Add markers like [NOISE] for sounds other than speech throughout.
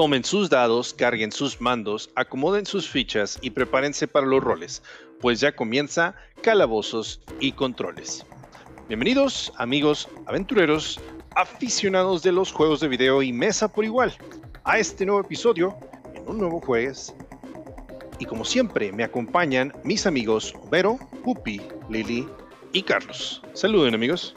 Tomen sus dados, carguen sus mandos, acomoden sus fichas y prepárense para los roles, pues ya comienza Calabozos y Controles. Bienvenidos, amigos aventureros, aficionados de los juegos de video y mesa por igual, a este nuevo episodio en un nuevo jueves. Y como siempre, me acompañan mis amigos Vero, Pupi, Lili y Carlos. Saluden, amigos.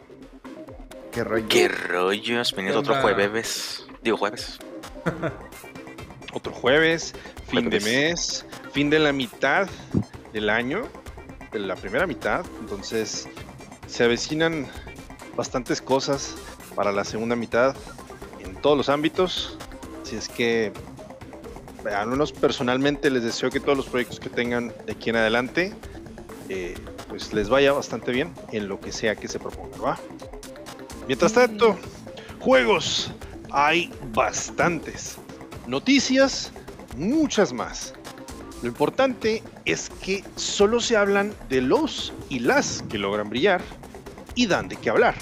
¿Qué rollo? ¿Qué rollos? Venido otro jueves. Digo jueves. [LAUGHS] Otro jueves, fin de mes, fin de la mitad del año, de la primera mitad. Entonces, se avecinan bastantes cosas para la segunda mitad en todos los ámbitos. Así es que, al menos personalmente, les deseo que todos los proyectos que tengan de aquí en adelante, eh, pues les vaya bastante bien en lo que sea que se proponga, ¿va? Mientras tanto, juegos hay bastantes. Noticias, muchas más. Lo importante es que solo se hablan de los y las que logran brillar y dan de qué hablar.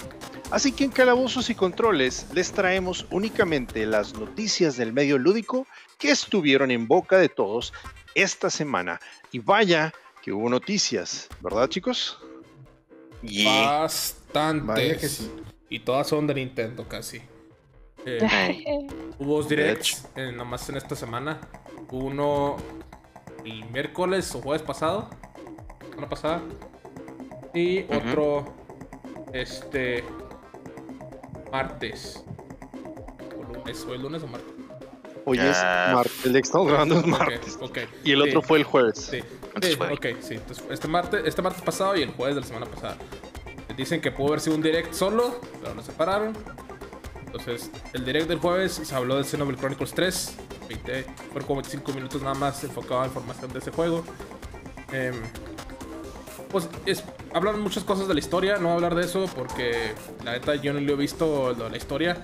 Así que en Calabozos y Controles les traemos únicamente las noticias del medio lúdico que estuvieron en boca de todos esta semana. Y vaya que hubo noticias, ¿verdad chicos? Bastantes. Vaya que sí. Y todas son de Nintendo casi. Eh, [LAUGHS] hubo dos directs eh, nomás en esta semana. Uno el miércoles o jueves pasado. Semana pasada. Y otro este martes. O lunes. ¿O el lunes o martes? Hoy Ah. es martes, el que estamos grabando es martes. Ok, ok. Y el Sí. otro fue el jueves. Sí, sí, ok, sí. Entonces, este, martes, este martes pasado y el jueves de la semana pasada. Dicen que pudo haber sido un direct solo, pero lo separaron. Entonces, el direct del jueves se habló de Xenoblade Chronicles 3. 20, fueron como 25 minutos nada más enfocado a información de ese juego. Em, pues es, hablan muchas cosas de la historia, no voy a hablar de eso porque la neta yo no lo he visto lo de la historia.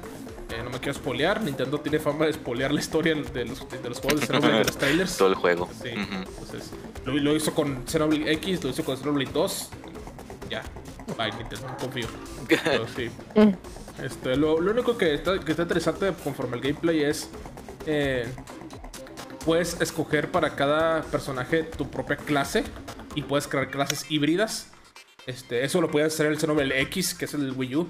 Eh, no me quiero spoilear. Nintendo tiene fama de spoilear la historia de los, de los juegos de Xenoblade de los [LAUGHS] trailers. todo el juego. Sí, Ujú. entonces lo, lo hizo con Xenoblade X, lo hizo con Xenoblade 2. Ya, bye, Nintendo, no confío. [LAUGHS] Pero sí. Este, lo, lo único que está, que está interesante conforme al gameplay es. eh, puedes escoger para cada personaje tu propia clase y puedes crear clases híbridas. Este, eso lo puedes hacer el Xenoblade X, que es el Wii U.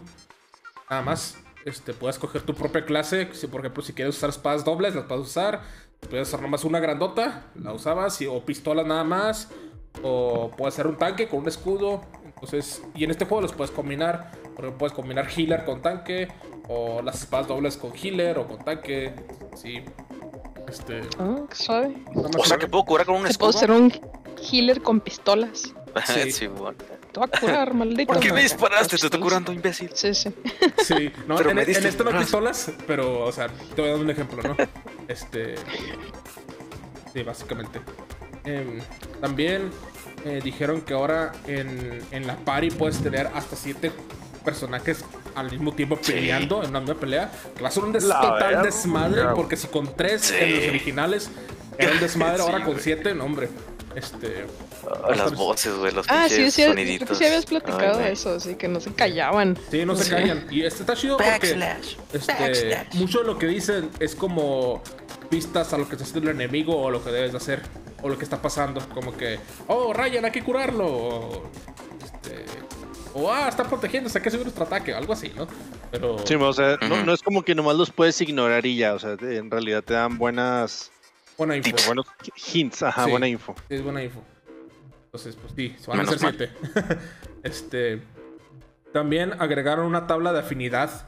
Nada más. Este, puedes escoger tu propia clase. Si, por ejemplo, si quieres usar espadas dobles, las puedes usar. Puedes usar nomás una grandota, la usabas, o pistolas nada más. O puedes hacer un tanque con un escudo. Entonces, y en este juego los puedes combinar. Por ejemplo, puedes combinar healer con tanque. O las espadas dobles con healer o con tanque. Sí. Este. Ah, qué suave. O sea que puedo curar con un Te puedo escudo. ser un healer con pistolas. [LAUGHS] Sí. Sí, bueno. Te voy a curar, [LAUGHS] maldito. ¿Por qué me disparaste? Te estoy curando, imbécil. Sí, sí. Sí, no, Pero en, en este no hay pistolas, pero, o sea, te voy a dar un ejemplo, ¿no? [LAUGHS] Este. Sí, básicamente. Em, también eh, dijeron que ahora en, en la party puedes tener hasta siete personajes al mismo tiempo peleando en una misma pelea. Que va a ser un des- La total verga. desmadre, porque si con tres Sí. en los originales era un desmadre, Sí, ahora con siete, no, hombre. Este. Ah, Las voces, güey, los Ah, sí, pinches sí, creo soniditos. que sí habías platicado Ay, de eso, así que no se callaban. Sí, no se Sí. callan. Y este está chido porque. Backslash. Este, Backslash. mucho de lo que dicen es como pistas a lo que está haciendo el enemigo o lo que debes de hacer o lo que está pasando. Como que, oh, Ryan, hay que curarlo. O, o ah, está protegiéndose, hay que subir nuestro ataque. Algo así, ¿no? Pero. Sí, o sea, no, no es como que nomás los puedes ignorar y ya, o sea, en realidad te dan buenas, buena info. buenos hints, ajá, Sí. buena info. Sí, es buena info. Entonces, pues sí, se van a Menos hacer siete. [LAUGHS] este. También agregaron una tabla de afinidad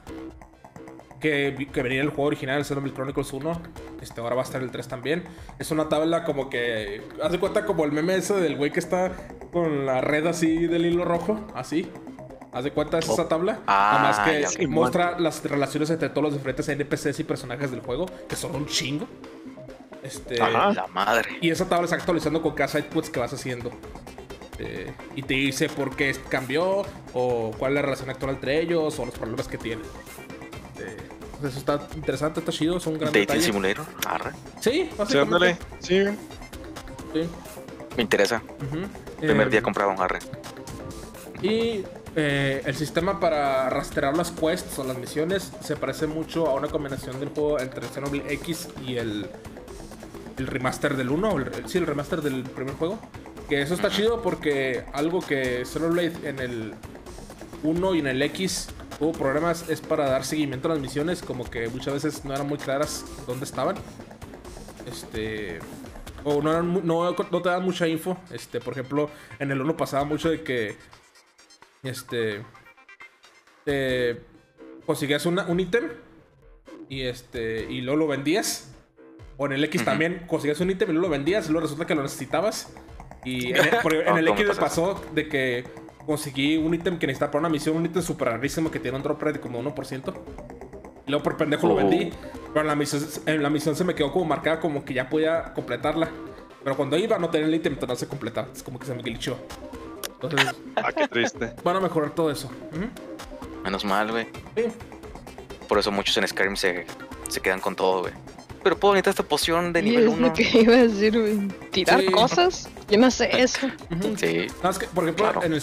que, que venía en el juego original, el Xenoblade Chronicles 1. Este, ahora va a estar el 3 también. Es una tabla como que. Haz de cuenta como el meme ese del güey que está con la red así del hilo rojo, así. Haz de cuenta, es esa tabla. Ah, Además que muestra las relaciones entre todos los diferentes NPCs y personajes del juego, que son un chingo. Este. Ajá. La madre. Y esa tabla está actualizando con cada sidequest que vas haciendo. Eh, y te dice por qué cambió, o cuál es la relación actual entre ellos, o los problemas que tienen. Eh, eso está interesante, está chido, es un gran Dating. Simulator. Arre. Sí, Sí, básicamente. sí. Sí. Me interesa. Primer día compraba un arre. Y eh, el sistema para rastrear las quests o las misiones se parece mucho a una combinación del juego entre Xenoblade X y el, el remaster del 1, o el, sí, el remaster del primer juego. Que eso está chido porque algo que Xenoblade en el 1 y en el X tuvo problemas es para dar seguimiento a las misiones, como que muchas veces no eran muy claras dónde estaban. Este. O no, eran no, no te dan mucha info. Este, por ejemplo, en el 1 pasaba mucho de que. Este. Te conseguías una- un ítem. Y este. Y luego lo vendías. O en el X también conseguías un ítem y luego lo vendías. Y luego resulta que lo necesitabas. Y en el, en Ah, el ¿cómo X me pasa pasó de que conseguí un ítem que necesitaba para una misión. Un ítem súper rarísimo que tiene un drop rate de como 1%. Y luego por pendejo lo Oh. vendí. Pero en la, misión, en la misión se me quedó como marcada como que ya podía completarla. Pero cuando iba no tenía el ítem, entonces no se completaba. Es como que se me glitchó. Entonces [LAUGHS] Ah, qué triste. van a mejorar todo eso. Menos mal, güey. Sí. Por eso muchos en Skyrim se, se quedan con todo, güey. Pero puedo necesitar esta poción de nivel es 1. lo que iba a decir, güey. Tirar Sí. cosas. Yo no sé [LAUGHS] eso. Sí. Nada más que, por ejemplo, Claro. en el,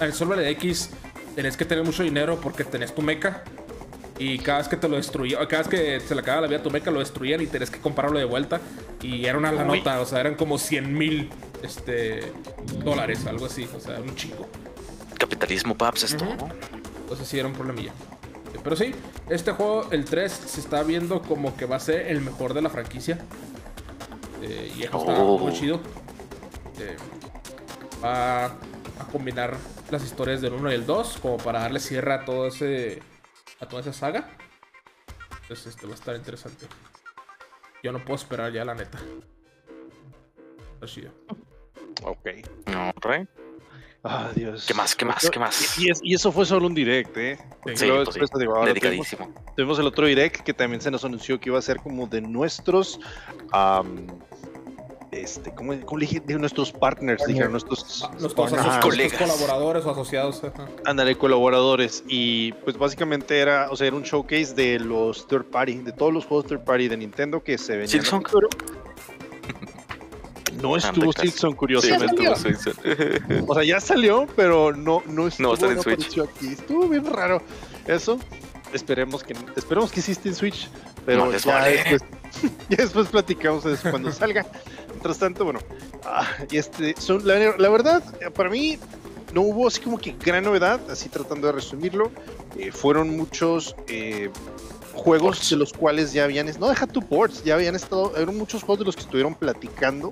el server de X tenés que tener mucho dinero porque tenés tu mecha. Y cada vez que te lo destruía, cada vez que se le acababa la vida a tu mecha, lo destruían y tenés que comprarlo de vuelta. Y era una la nota, o sea, eran como 100 mil este, dólares, algo así, o sea, un chingo. Capitalismo, paps, esto. ¿no? Entonces sí era un problemilla. Pero sí, este juego, el 3, se está viendo como que va a ser el mejor de la franquicia. Eh, y eso está Oh. muy chido. Eh, va a combinar las historias del 1 y el 2 como para darle cierre a todo ese a toda esa saga. Entonces este va a estar interesante. Yo no puedo esperar ya la neta. Está chido. Ok. No, rey. Ah, Dios. ¿Qué más? ¿Qué más? ¿Qué más? Y, es- y eso fue solo un direct, ¿eh? Porque Sí, luego pues sí. después, digo, ahora tuvimos, Dedicadísimo. tuvimos el otro direct que también se nos anunció que iba a ser como de nuestros. am, este, ¿cómo, cómo le dije? De nuestros partners, dijeron nuestros. Ah, Nuestros, nuestros colegas. colaboradores o asociados. ajá. Ándale, colaboradores. Y pues básicamente era, o sea, era un showcase de los third party, de todos los juegos third party de Nintendo que se venían. futuro. No estuvo casi. Silksong, Sí, curiosamente. salió. sí, sí. O sea, ya salió, pero no, no estuvo, está en no Switch. aquí. Estuvo bien raro. Eso. Esperemos que esperemos que sí esté en Switch. Pero No les ya, vale. después, [LAUGHS] ya después platicamos de eso cuando salga. Mientras tanto, bueno. ah, y este, son, la, la verdad, para mí no hubo así como que gran novedad, así tratando de resumirlo. Eh, fueron muchos eh, juegos Ports. de los cuales ya habían, no deja tu ports, ya habían estado, eran muchos juegos de los que estuvieron platicando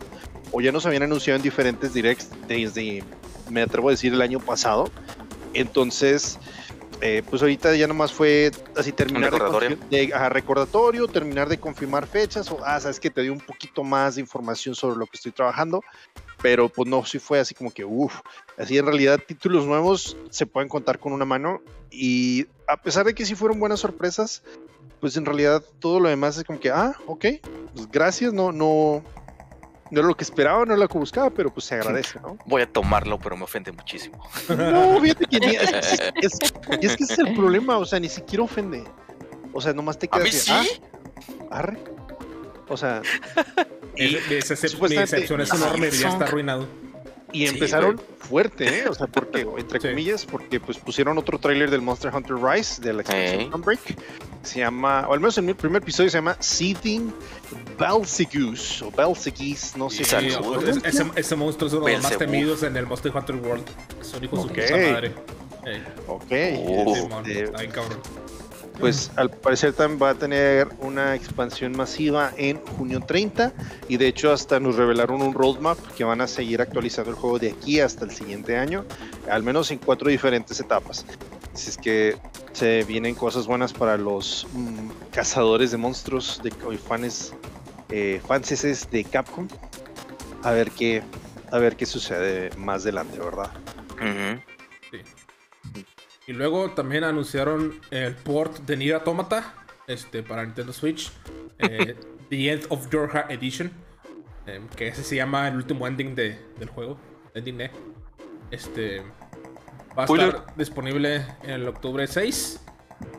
o ya nos habían anunciado en diferentes directs desde, me atrevo a decir, el año pasado. Entonces, eh, pues ahorita ya nomás fue así terminar de recordatorio. confir- de, ajá, recordatorio, terminar de confirmar fechas, o ah, sabes que te di un poquito más de información sobre lo que estoy trabajando, pero pues no, sí fue así como que, uff, así en realidad títulos nuevos se pueden contar con una mano y a pesar de que sí fueron buenas sorpresas, pues en realidad todo lo demás es como que, ah, ok, pues gracias, no, no, no era lo que esperaba, no era lo que buscaba, pero pues se agradece, ¿no? Voy a tomarlo, pero me ofende muchísimo. No, fíjate que ni, es, es- [LAUGHS] es- y es que ese es el problema, o sea, ni siquiera ofende. O sea, nomás te A quedas mí así, sí. ah, arre. O sea, Mi, mi excep- mi supuestamente- decepción es enorme, ya está arruinado. Y Sí, empezaron fuerte, ¿eh? O sea, porque, [LAUGHS] entre Sí. comillas, porque pues pusieron otro tráiler del Monster Hunter Rise, de la expansión. Sunbreak. Se llama, o al menos en el primer episodio se llama Seething Balsigus, o Balsigis, no sé Sí, si pronuncia. ese, ese monstruo es uno de los más temidos en el Monster Hunter World. Es un hijo de su madre. Ok. Oh. Simón, este, cabrón. Pues al parecer también va a tener una expansión masiva en junio 30 y de hecho hasta nos revelaron un roadmap que van a seguir actualizando el juego de aquí hasta el siguiente año, al menos en cuatro diferentes etapas. Así es que se vienen cosas buenas para los mm, cazadores de monstruos de fans eh, fanses de Capcom. A ver qué a ver qué sucede más adelante, ¿verdad? Ujú. Y luego también anunciaron el port de Nier Automata este, para Nintendo Switch. eh, [LAUGHS] The End of Yorha Edition. eh, que ese se llama el último ending de- del juego. Ending E. Este. Va a estar disponible en el octubre 6.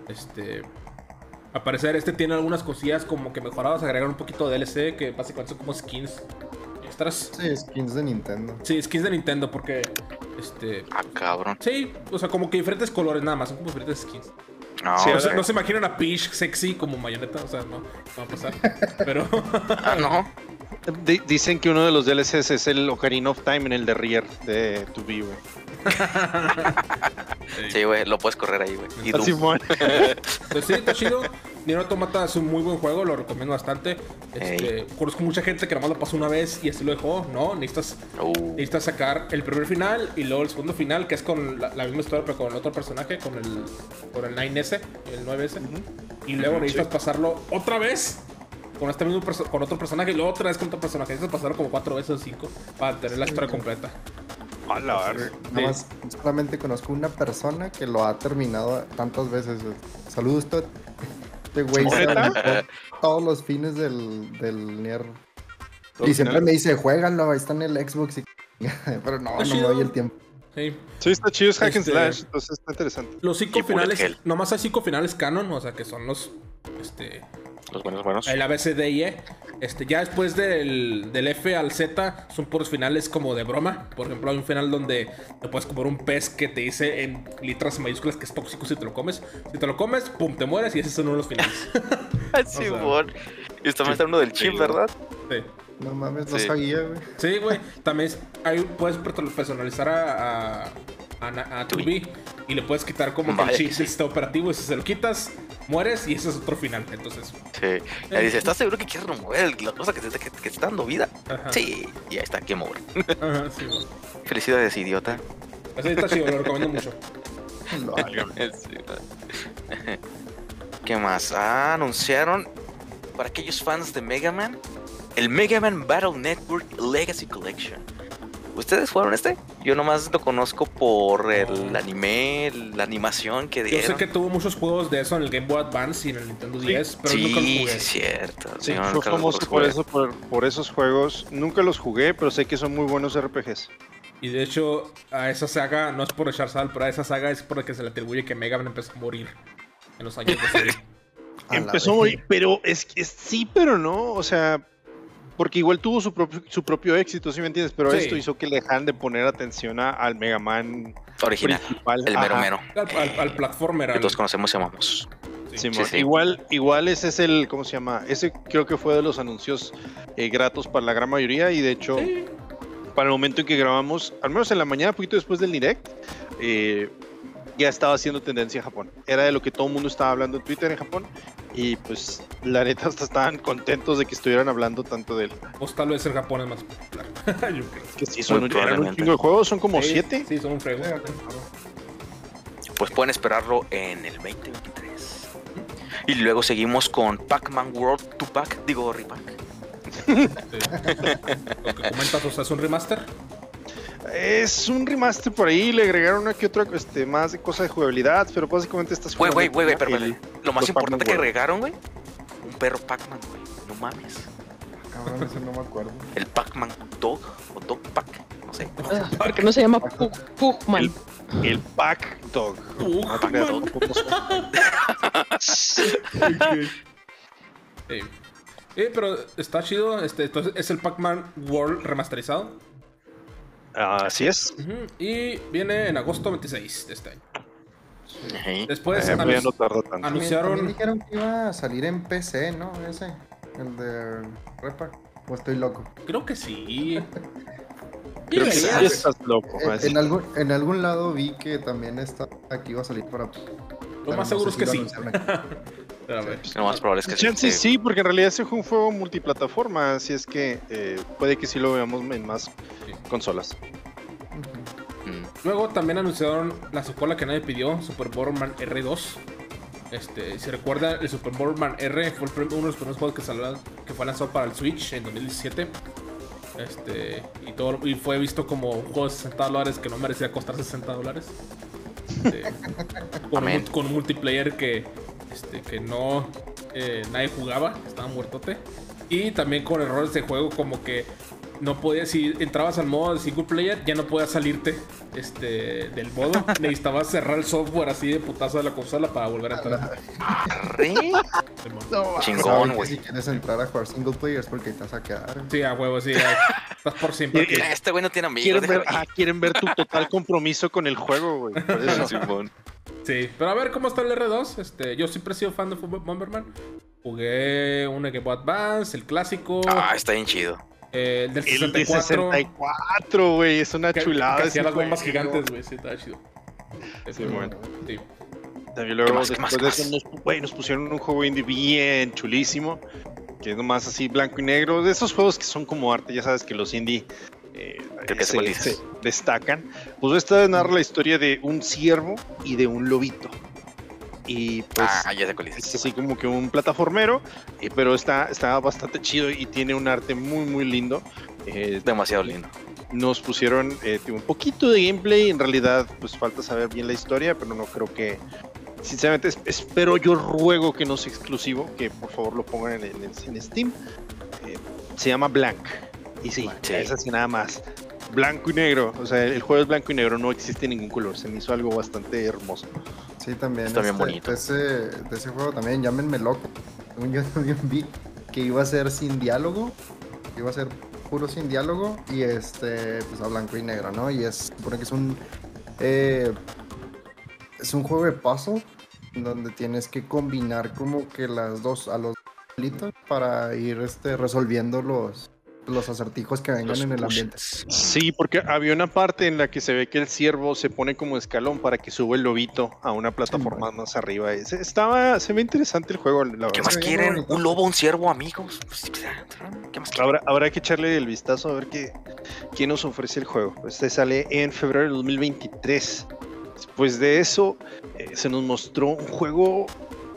Este. Al parecer, este tiene algunas cosillas como que mejoradas. Agregaron un poquito de DLC que básicamente son como skins extras. Sí, skins de Nintendo. Sí, skins de Nintendo, porque Este. Ah, cabrón. Sí, o sea, como que diferentes colores nada más, son como diferentes skins. No, Sí, No, o se, sea- no se imaginan a Peach sexy como mayoneta, o sea, no, no va a pasar. [LAUGHS] Pero. ah, no. Di- dicen que uno de los DLCs es el Ocarina of Time en el de Rier de 2B, güey. [LAUGHS] Sí, güey, lo puedes correr ahí, güey. Y Ah. Simón. [LAUGHS] Pues sí, está chido. Nier Automata es un muy buen juego, lo recomiendo bastante. Este, conozco mucha gente que nomás lo pasó una vez y así lo dejó. No, necesitas, Uh, necesitas sacar el primer final y luego el segundo final, que es con la, la misma historia, pero con otro personaje, con el, con el 9S, el 9S. Y luego necesitas pasarlo otra vez con este mismo con otro personaje y luego otra vez con otro personaje. Necesitas pasarlo como cuatro veces o cinco para tener la historia completa. A la. Nada más, solamente conozco una persona que lo ha terminado tantas veces. Saludos, Todd. Este todos los fines del, del Nier. ¿Los Y siempre finales? me dice, juégalo, ahí está en el Xbox. y- [LAUGHS] Pero no, no me doy el tiempo. Sí. Sí, está chido, es hack and Este- slash, entonces está interesante. Los cinco Y finales, nomás hay cinco finales canon, o sea que son los este los buenos, buenos. el ABCD y E. Este, ya después del, del F al Z son puros finales como de broma. Por ejemplo, hay un final donde te puedes comer un pez que te dice en letras mayúsculas que es tóxico si te lo comes. Si te lo comes, pum, te mueres y ese es uno de los finales. Ah, [LAUGHS] Simón. Y también está uno del chip, Sí. ¿verdad? Sí. No mames, no Sí. sabía, güey. Sí, güey. También hay, puedes per- personalizar a, a, a, a 2B y le puedes quitar como que el chip sí. sistema operativo y si se lo quitas, mueres y ese es otro final. Entonces, Sí. Y dice, ¿estás seguro que quieres remover la cosa que te, que, que te está dando vida? Ajá. Sí. Y ahí está, que mover. ajá, sí, güey. Felicidades, idiota. Así está chido, lo recomiendo mucho. Lo- [LAUGHS] Sí. ¿Qué más? Ah, anunciaron para aquellos fans de Mega Man el Mega Man Battle Network Legacy Collection. ¿Ustedes fueron este? Yo nomás lo conozco por el anime, la animación que Yo sé dieron. que tuvo muchos juegos de eso en el Game Boy Advance y en el Nintendo 10, pero sí, nunca los sí, jugué. es cierto. Sí, yo fue nunca los famoso por eso, por, por esos juegos. Nunca los jugué, pero sé que son muy buenos RPGs. Y de hecho, a esa saga, no es por echar sal, pero a esa saga es por la que se le atribuye que Mega Man empezó a morir en los años de [LAUGHS] Empezó a morir, pero es que es- sí, pero no. O sea, porque igual tuvo su propio, su propio éxito, ¿sí me entiendes? Pero Sí. esto hizo que le dejaran de poner atención a- al Mega Man Original, principal. el mero Ajá. mero. Al, al- al platformer. Que todos conocemos y amamos. sí. Sí, sí. Igual, igual ese es el, ¿cómo se llama? Ese creo que fue de los anuncios eh, gratos para la gran mayoría y de hecho, Sí. para el momento en que grabamos, al menos en la mañana, poquito después del direct, eh, ya estaba haciendo tendencia en Japón. Era de lo que todo el mundo estaba hablando en Twitter en Japón y pues la neta [LAUGHS] hasta estaban contentos de que estuvieran hablando tanto de él. Pues tal vez el Japón es más popular. [LAUGHS] Yo creo. Que sí, son, Muy un- eran un probablemente. chingo de juegos, son como Sí, siete. Sí, son un frego. Pues pueden esperarlo en el 2023. Y luego seguimos con Pac-Man World 2-Pack, digo Repack. Sí. [LAUGHS] Lo que comentas, o sea, es un remaster. Es un remaster por ahí, le agregaron una que otra este, más de cosas de jugabilidad, pero básicamente estás Güey, güey, jugando güey, pero el- Lo más importante que agregaron, güey, un perro Pac-Man, güey. No mames. Cabrón, eso no me acuerdo. El Pac-Man Dog o Dog Pack, no sé. Ah, ¿Por qué no se llama Pug- Pugman? El- El Pack Dog. [LAUGHS] Sí. Sí, pero está chido. Este, entonces es el Pac-Man World remasterizado. Así es. Y viene en agosto 26 de este año. Después Eh, anun- no tanto. Anunciaron. también dijeron que iba a salir en PC, ¿no? Ese, el de Repack. O estoy loco. Creo que sí. [LAUGHS] Creo que sí estás loco. En algún, en algún lado vi que también está aquí iba a salir para. Lo más seguro es que [LAUGHS] sí. Lo más probable es que Chance sí. sí, porque en realidad ese fue un juego multiplataforma, así es que eh, puede que sí lo veamos en más consolas. Mm. Luego también anunciaron la secuela que nadie pidió, Super Bomberman R2. Este, si recuerdan, el Super Bomberman R fue el uno de los primeros juegos que, salió- que fue lanzado para el Switch en 2017. Este, y, todo, y fue visto como un juego de 60 dólares que no merecía costar 60 dólares. Este, [LAUGHS] con, un, con multiplayer que, este, que no eh, nadie jugaba, estaba muertote. Y también con errores de juego como que no podías, si entrabas al modo de single player, ya no podías salirte este, del modo. [LAUGHS] Necesitabas cerrar el software así de putazo de la consola para volver a entrar. Chingón, güey. Si quieres entrar a jugar single player es porque te vas a quedar. Sí, a huevo, sí. ya, Estás por [LAUGHS] siempre aquí. Este güey no tiene amigos. Quieren ver, ah, quieren ver tu total compromiso con el juego, güey. [LAUGHS] Por ahí. eso. Simón. Sí, pero a ver cómo está el R2. Este, yo siempre he sido fan de Bomberman. Jugué un Game Boy Advance, el clásico, Ah, está bien chido. Eh, el del El de 64. 64, güey. Es una que- chulada. que hacía las bombas gigantes, güey. Sí, estaba chido. Sí, bueno. Sí. También luego, ¿Qué más, qué más, después de eso, nos, güey, nos pusieron un juego indie bien chulísimo. Que es nomás así blanco y negro. De esos juegos que son como arte, ya sabes que los indie eh, que se, se destacan. Pues esta narra la historia de un ciervo y de un lobito. Y pues ah, ya es así como que un plataformero, eh, pero está, está bastante chido y tiene un arte muy, muy lindo. Eh, Demasiado lindo. nos pusieron eh, un poquito de gameplay. En realidad, pues falta saber bien la historia, pero no creo que. Sinceramente, es- espero yo ruego que no sea exclusivo, que por favor lo pongan en, en- en Steam. Eh, se llama Blank. Y sí, Sí. es así nada más. Blanco y negro. O sea, el juego es blanco y negro, no existe ningún color. Se me hizo algo bastante hermoso. Sí, también. Está bien este, bonito. De ese, de ese juego también, llámenme loco. Yo [LAUGHS] también vi que iba a ser sin diálogo. Iba a ser puro sin diálogo. Y este, pues a blanco y negro, ¿no? Y es, supone que es un. eh, es un juego de en Donde tienes que combinar como que las dos, a los para ir este, resolviendo los, los acertijos que vengan Los en el ambiente. Sí, porque había una parte en la que se ve que el ciervo se pone como escalón para que sube el lobito a una plataforma más arriba. Es- Estaba, se ve interesante el juego, la ¿Qué verdad. más quieren? ¿Un lobo, un ciervo, amigos? Pues, ¿Qué más quieren? Habrá, habrá que echarle el vistazo a ver qué, quién nos ofrece el juego. Este sale en febrero del 2023. Después de eso, eh, se nos mostró un juego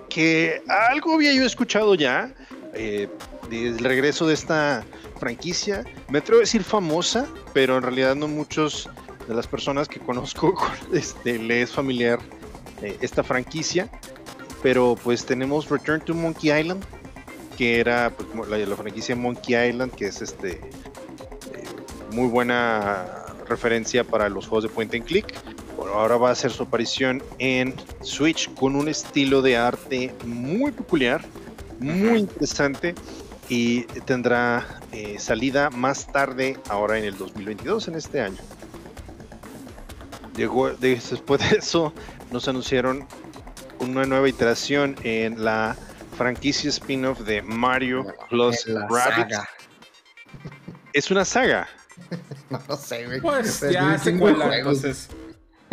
que algo había yo escuchado ya. eh, desde el regreso de esta franquicia. Me atrevo a decir famosa, pero en realidad no muchos de las personas que conozco [LAUGHS] este, le es familiar eh, esta franquicia. Pero pues tenemos Return to Monkey Island, que era pues, la, la franquicia Monkey Island, que es este eh, muy buena referencia para los juegos de point and click. Bueno, ahora va a hacer su aparición en Switch con un estilo de arte muy peculiar, muy interesante y tendrá eh, salida más tarde, ahora en el 2022, en este año. Llegó, de- después de eso, nos anunciaron una nueva iteración en la franquicia spin-off de Mario Plus saga. Es una saga. [LAUGHS] No lo sé, güey. Pues Es ya un se chingo de cuela, juegos. entonces.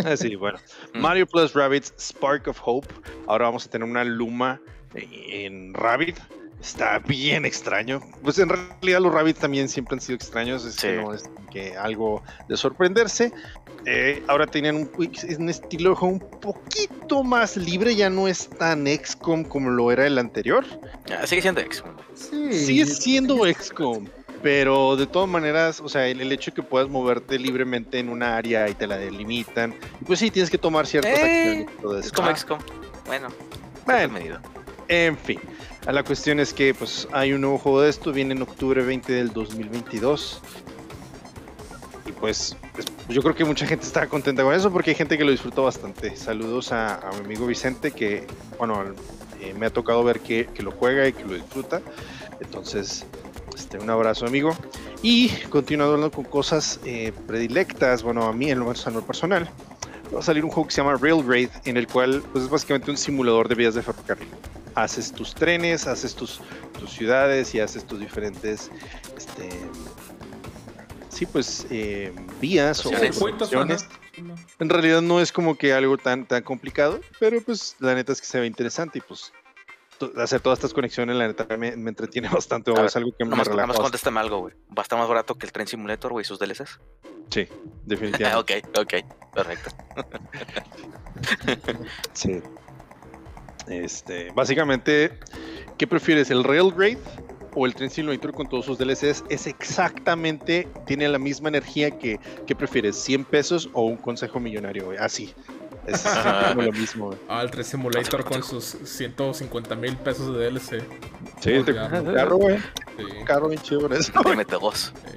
Ah, sí, bueno. [LAUGHS] Mm. Mario Plus Rabbids Spark of Hope. Ahora vamos a tener una Luma en Rabbit. Está bien extraño. Pues en realidad los Rabbids también siempre han sido extraños. Es que no es que algo de sorprenderse. Eh, ahora tenían un, un estilo de juego un poquito más libre. Ya no es tan XCOM como lo era el anterior. Ah, sigue siendo ex. Sí. Sigue siendo XCOM. Pero de todas maneras, o sea, el, el hecho de que puedas moverte libremente en una área y te la delimitan, pues sí, tienes que tomar ciertas Eh, acciones. y todo Es como Ah, XCOM. Bueno, bueno, en fin, la cuestión es que pues hay un nuevo juego de esto, viene en octubre 20 del 2022. Y pues es- yo creo que mucha gente está contenta con eso porque hay gente que lo disfrutó bastante. Saludos a, mi amigo Vicente que, bueno, eh, me ha tocado ver que, lo juega y que lo disfruta. Entonces, este, un abrazo amigo. Y continuando con cosas eh, predilectas, bueno, a mí en lo menos a lo personal, va a salir un juego que se llama Railraid, en el cual pues, es básicamente un simulador de vías de ferrocarril. Haces tus trenes, haces tus, tus ciudades y haces tus diferentes, este, sí, pues, eh, vías o ajá. En realidad no es como que algo tan, tan complicado, pero pues la neta es que se ve interesante y pues hacer todas estas conexiones la neta me, me entretiene [LAUGHS] bastante, o A es algo que me relaja nomás bastante. contéstame algo, güey. Va a estar más barato que el Train Simulator, güey, sus DLCs. Sí, Ah, [LAUGHS] definitivamente. ok, ok. Perfecto. [LAUGHS] Sí. Este, básicamente, ¿qué prefieres? ¿El Railraid o el Train Simulator con todos sus DLCs? Es exactamente, tiene la misma energía que, ¿qué prefieres? ¿100 pesos o un consejo millonario? Así. Es como lo mismo. güey. Ah, el 3 Simulator con sus 150 mil pesos de DLC. Sí, te Ya. un carro, güey. Sí, Un carro bien chido eso. Dos. sí.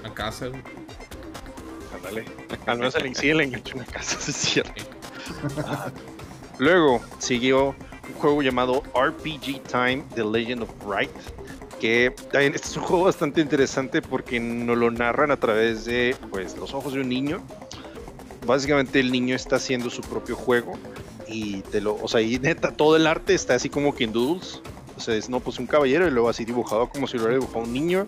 Una casa, güey. Ándale. Al menos al sí le enganchó una casa, sí es cierto. Ah. Luego siguió un juego llamado RPG Time The Legend of Bright. Que también este es un juego bastante interesante porque nos lo narran a través de pues, los ojos de un niño. Básicamente el niño está haciendo su propio juego y te lo, o sea, y neta, todo el arte está así como que en doodles. O sea, es no, pues un caballero y luego así dibujado como si lo hubiera dibujado un niño.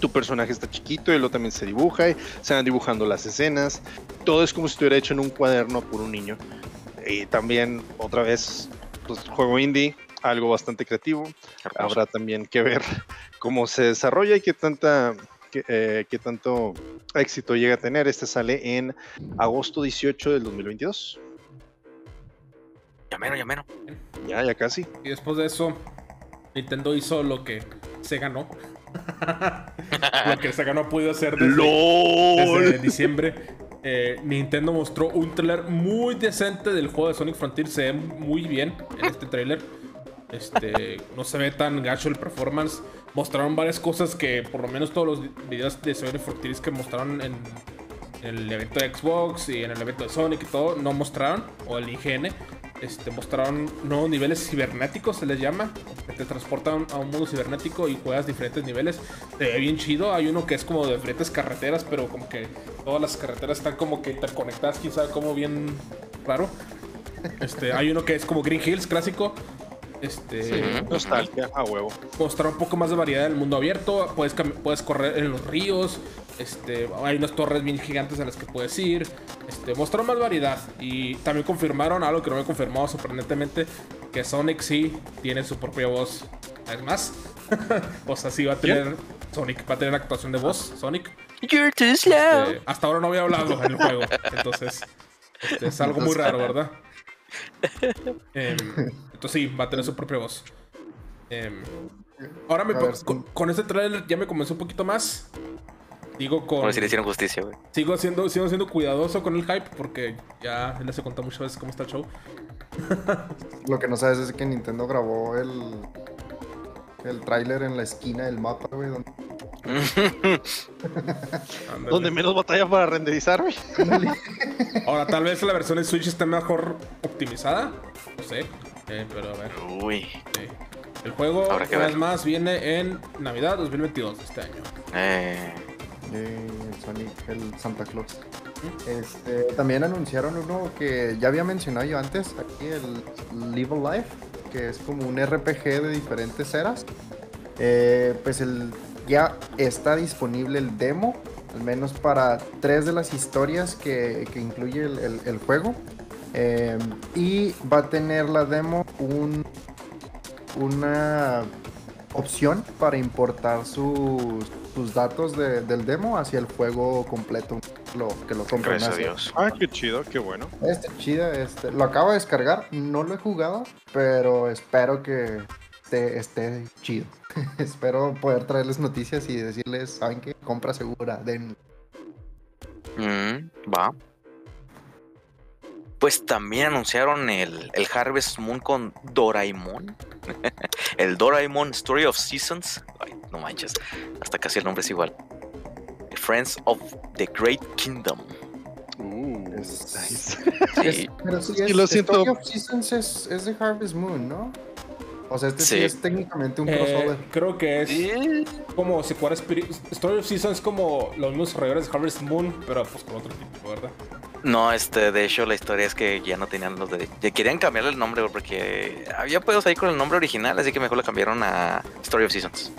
Tu personaje está chiquito y luego también se dibuja y se van dibujando las escenas. Todo es como si estuviera hecho en un cuaderno por un niño. Y también, otra vez, pues juego indie, algo bastante creativo. Hermoso. Habrá también que ver [LAUGHS] cómo se desarrolla y qué tanta qué, eh, qué tanto éxito llega a tener. Este sale en agosto 18 del 2022. Ya menos, ya menos. Ya, ya casi. Y después de eso, Nintendo hizo lo que se ganó. [LAUGHS] lo que se ganó ha podido hacer desde, [LAUGHS] desde diciembre. Eh, Nintendo mostró un trailer muy decente del juego de Sonic Frontier. Se ve muy bien en este trailer. Este, no se ve tan gacho el performance. Mostraron varias cosas que, por lo menos todos los videos de Sonic Frontier que mostraron en, en el evento de Xbox y en el evento de Sonic y todo, no mostraron. O el IGN. Este, mostraron nuevos niveles cibernéticos, se les llama. Te transportan a un mundo cibernético y juegas diferentes niveles. Se ve bien chido. Hay uno que es como de diferentes carreteras, pero como que todas las carreteras están como que interconectadas, sabe cómo bien raro. Este, hay uno que es como Green Hills clásico. Este, Nostalgia, a huevo. mostrar un poco más de variedad en el mundo abierto. Puedes, puedes correr en los ríos. Este, hay unas torres bien gigantes a las que puedes ir. Este, mostraron más variedad. Y también confirmaron algo que no me confirmado sorprendentemente: que Sonic sí tiene su propia voz. Es más, [LAUGHS] o sea, sí va a tener. Sonic va a tener actuación de voz. Sonic. You're too slow. Este, hasta ahora no había hablado en el juego. Entonces, este, es algo muy raro, ¿verdad? Em, [LAUGHS] entonces sí, va a tener su propia voz. Em, ahora me ver, sí. con, con este trailer ya me convenció un poquito más. Digo con. Como si le hicieron justicia, güey. Sigo siendo, sigo siendo cuidadoso con el hype porque ya les he contado muchas veces cómo está el show. Lo que no sabes es que Nintendo grabó el, el tráiler en la esquina del mapa, güey. donde-. [LAUGHS] Donde menos batalla para renderizar, güey. [LAUGHS] Ahora, tal vez la versión de Switch esté mejor optimizada. No sé. eh, pero a ver. Uy. sí. El juego, Habrá que una ver. vez más, viene en Navidad 2022 de este año. Eh, Eh, el Sonic, el Santa Claus. Este, también anunciaron uno que ya había mencionado yo antes, aquí el Live Life, que es como un RPG de diferentes eras. Eh, pues el, ya está disponible el demo, al menos para tres de las historias que, que incluye el, el- juego. Eh, y va a tener la demo un, una opción para importar sus, sus datos de- del demo hacia el juego completo. Lo, que lo compren gracias a. Dios. Ah, qué chido, qué bueno. Este chida, este, lo acabo de descargar, no lo he jugado, pero espero que esté, esté chido. [LAUGHS] espero poder traerles noticias y decirles, ¿saben qué? Compra segura, den. Mm, va. Pues también anunciaron el, el Harvest Moon con Doraemon. [LAUGHS] el Doraemon Story of Seasons. Ay, no manches. Hasta casi el nombre es igual. Friends of the Great Kingdom. Uh, Es- nice. Sí. Es- pero sí, Sí, es, lo siento. Story of Seasons es, es de Harvest Moon, ¿no? O sea, este sí, Sí. es técnicamente un Eh, crossover. creo que es como si fuera Spirit... Story of Seasons es como los mismos desarrolladores de Harvest Moon, pero pues con otro tipo, ¿verdad? No, este, de hecho, la historia es que ya no tenían los de. Ya querían cambiarle el nombre porque había pedos ahí con el nombre original, así que mejor lo cambiaron a Story of Seasons.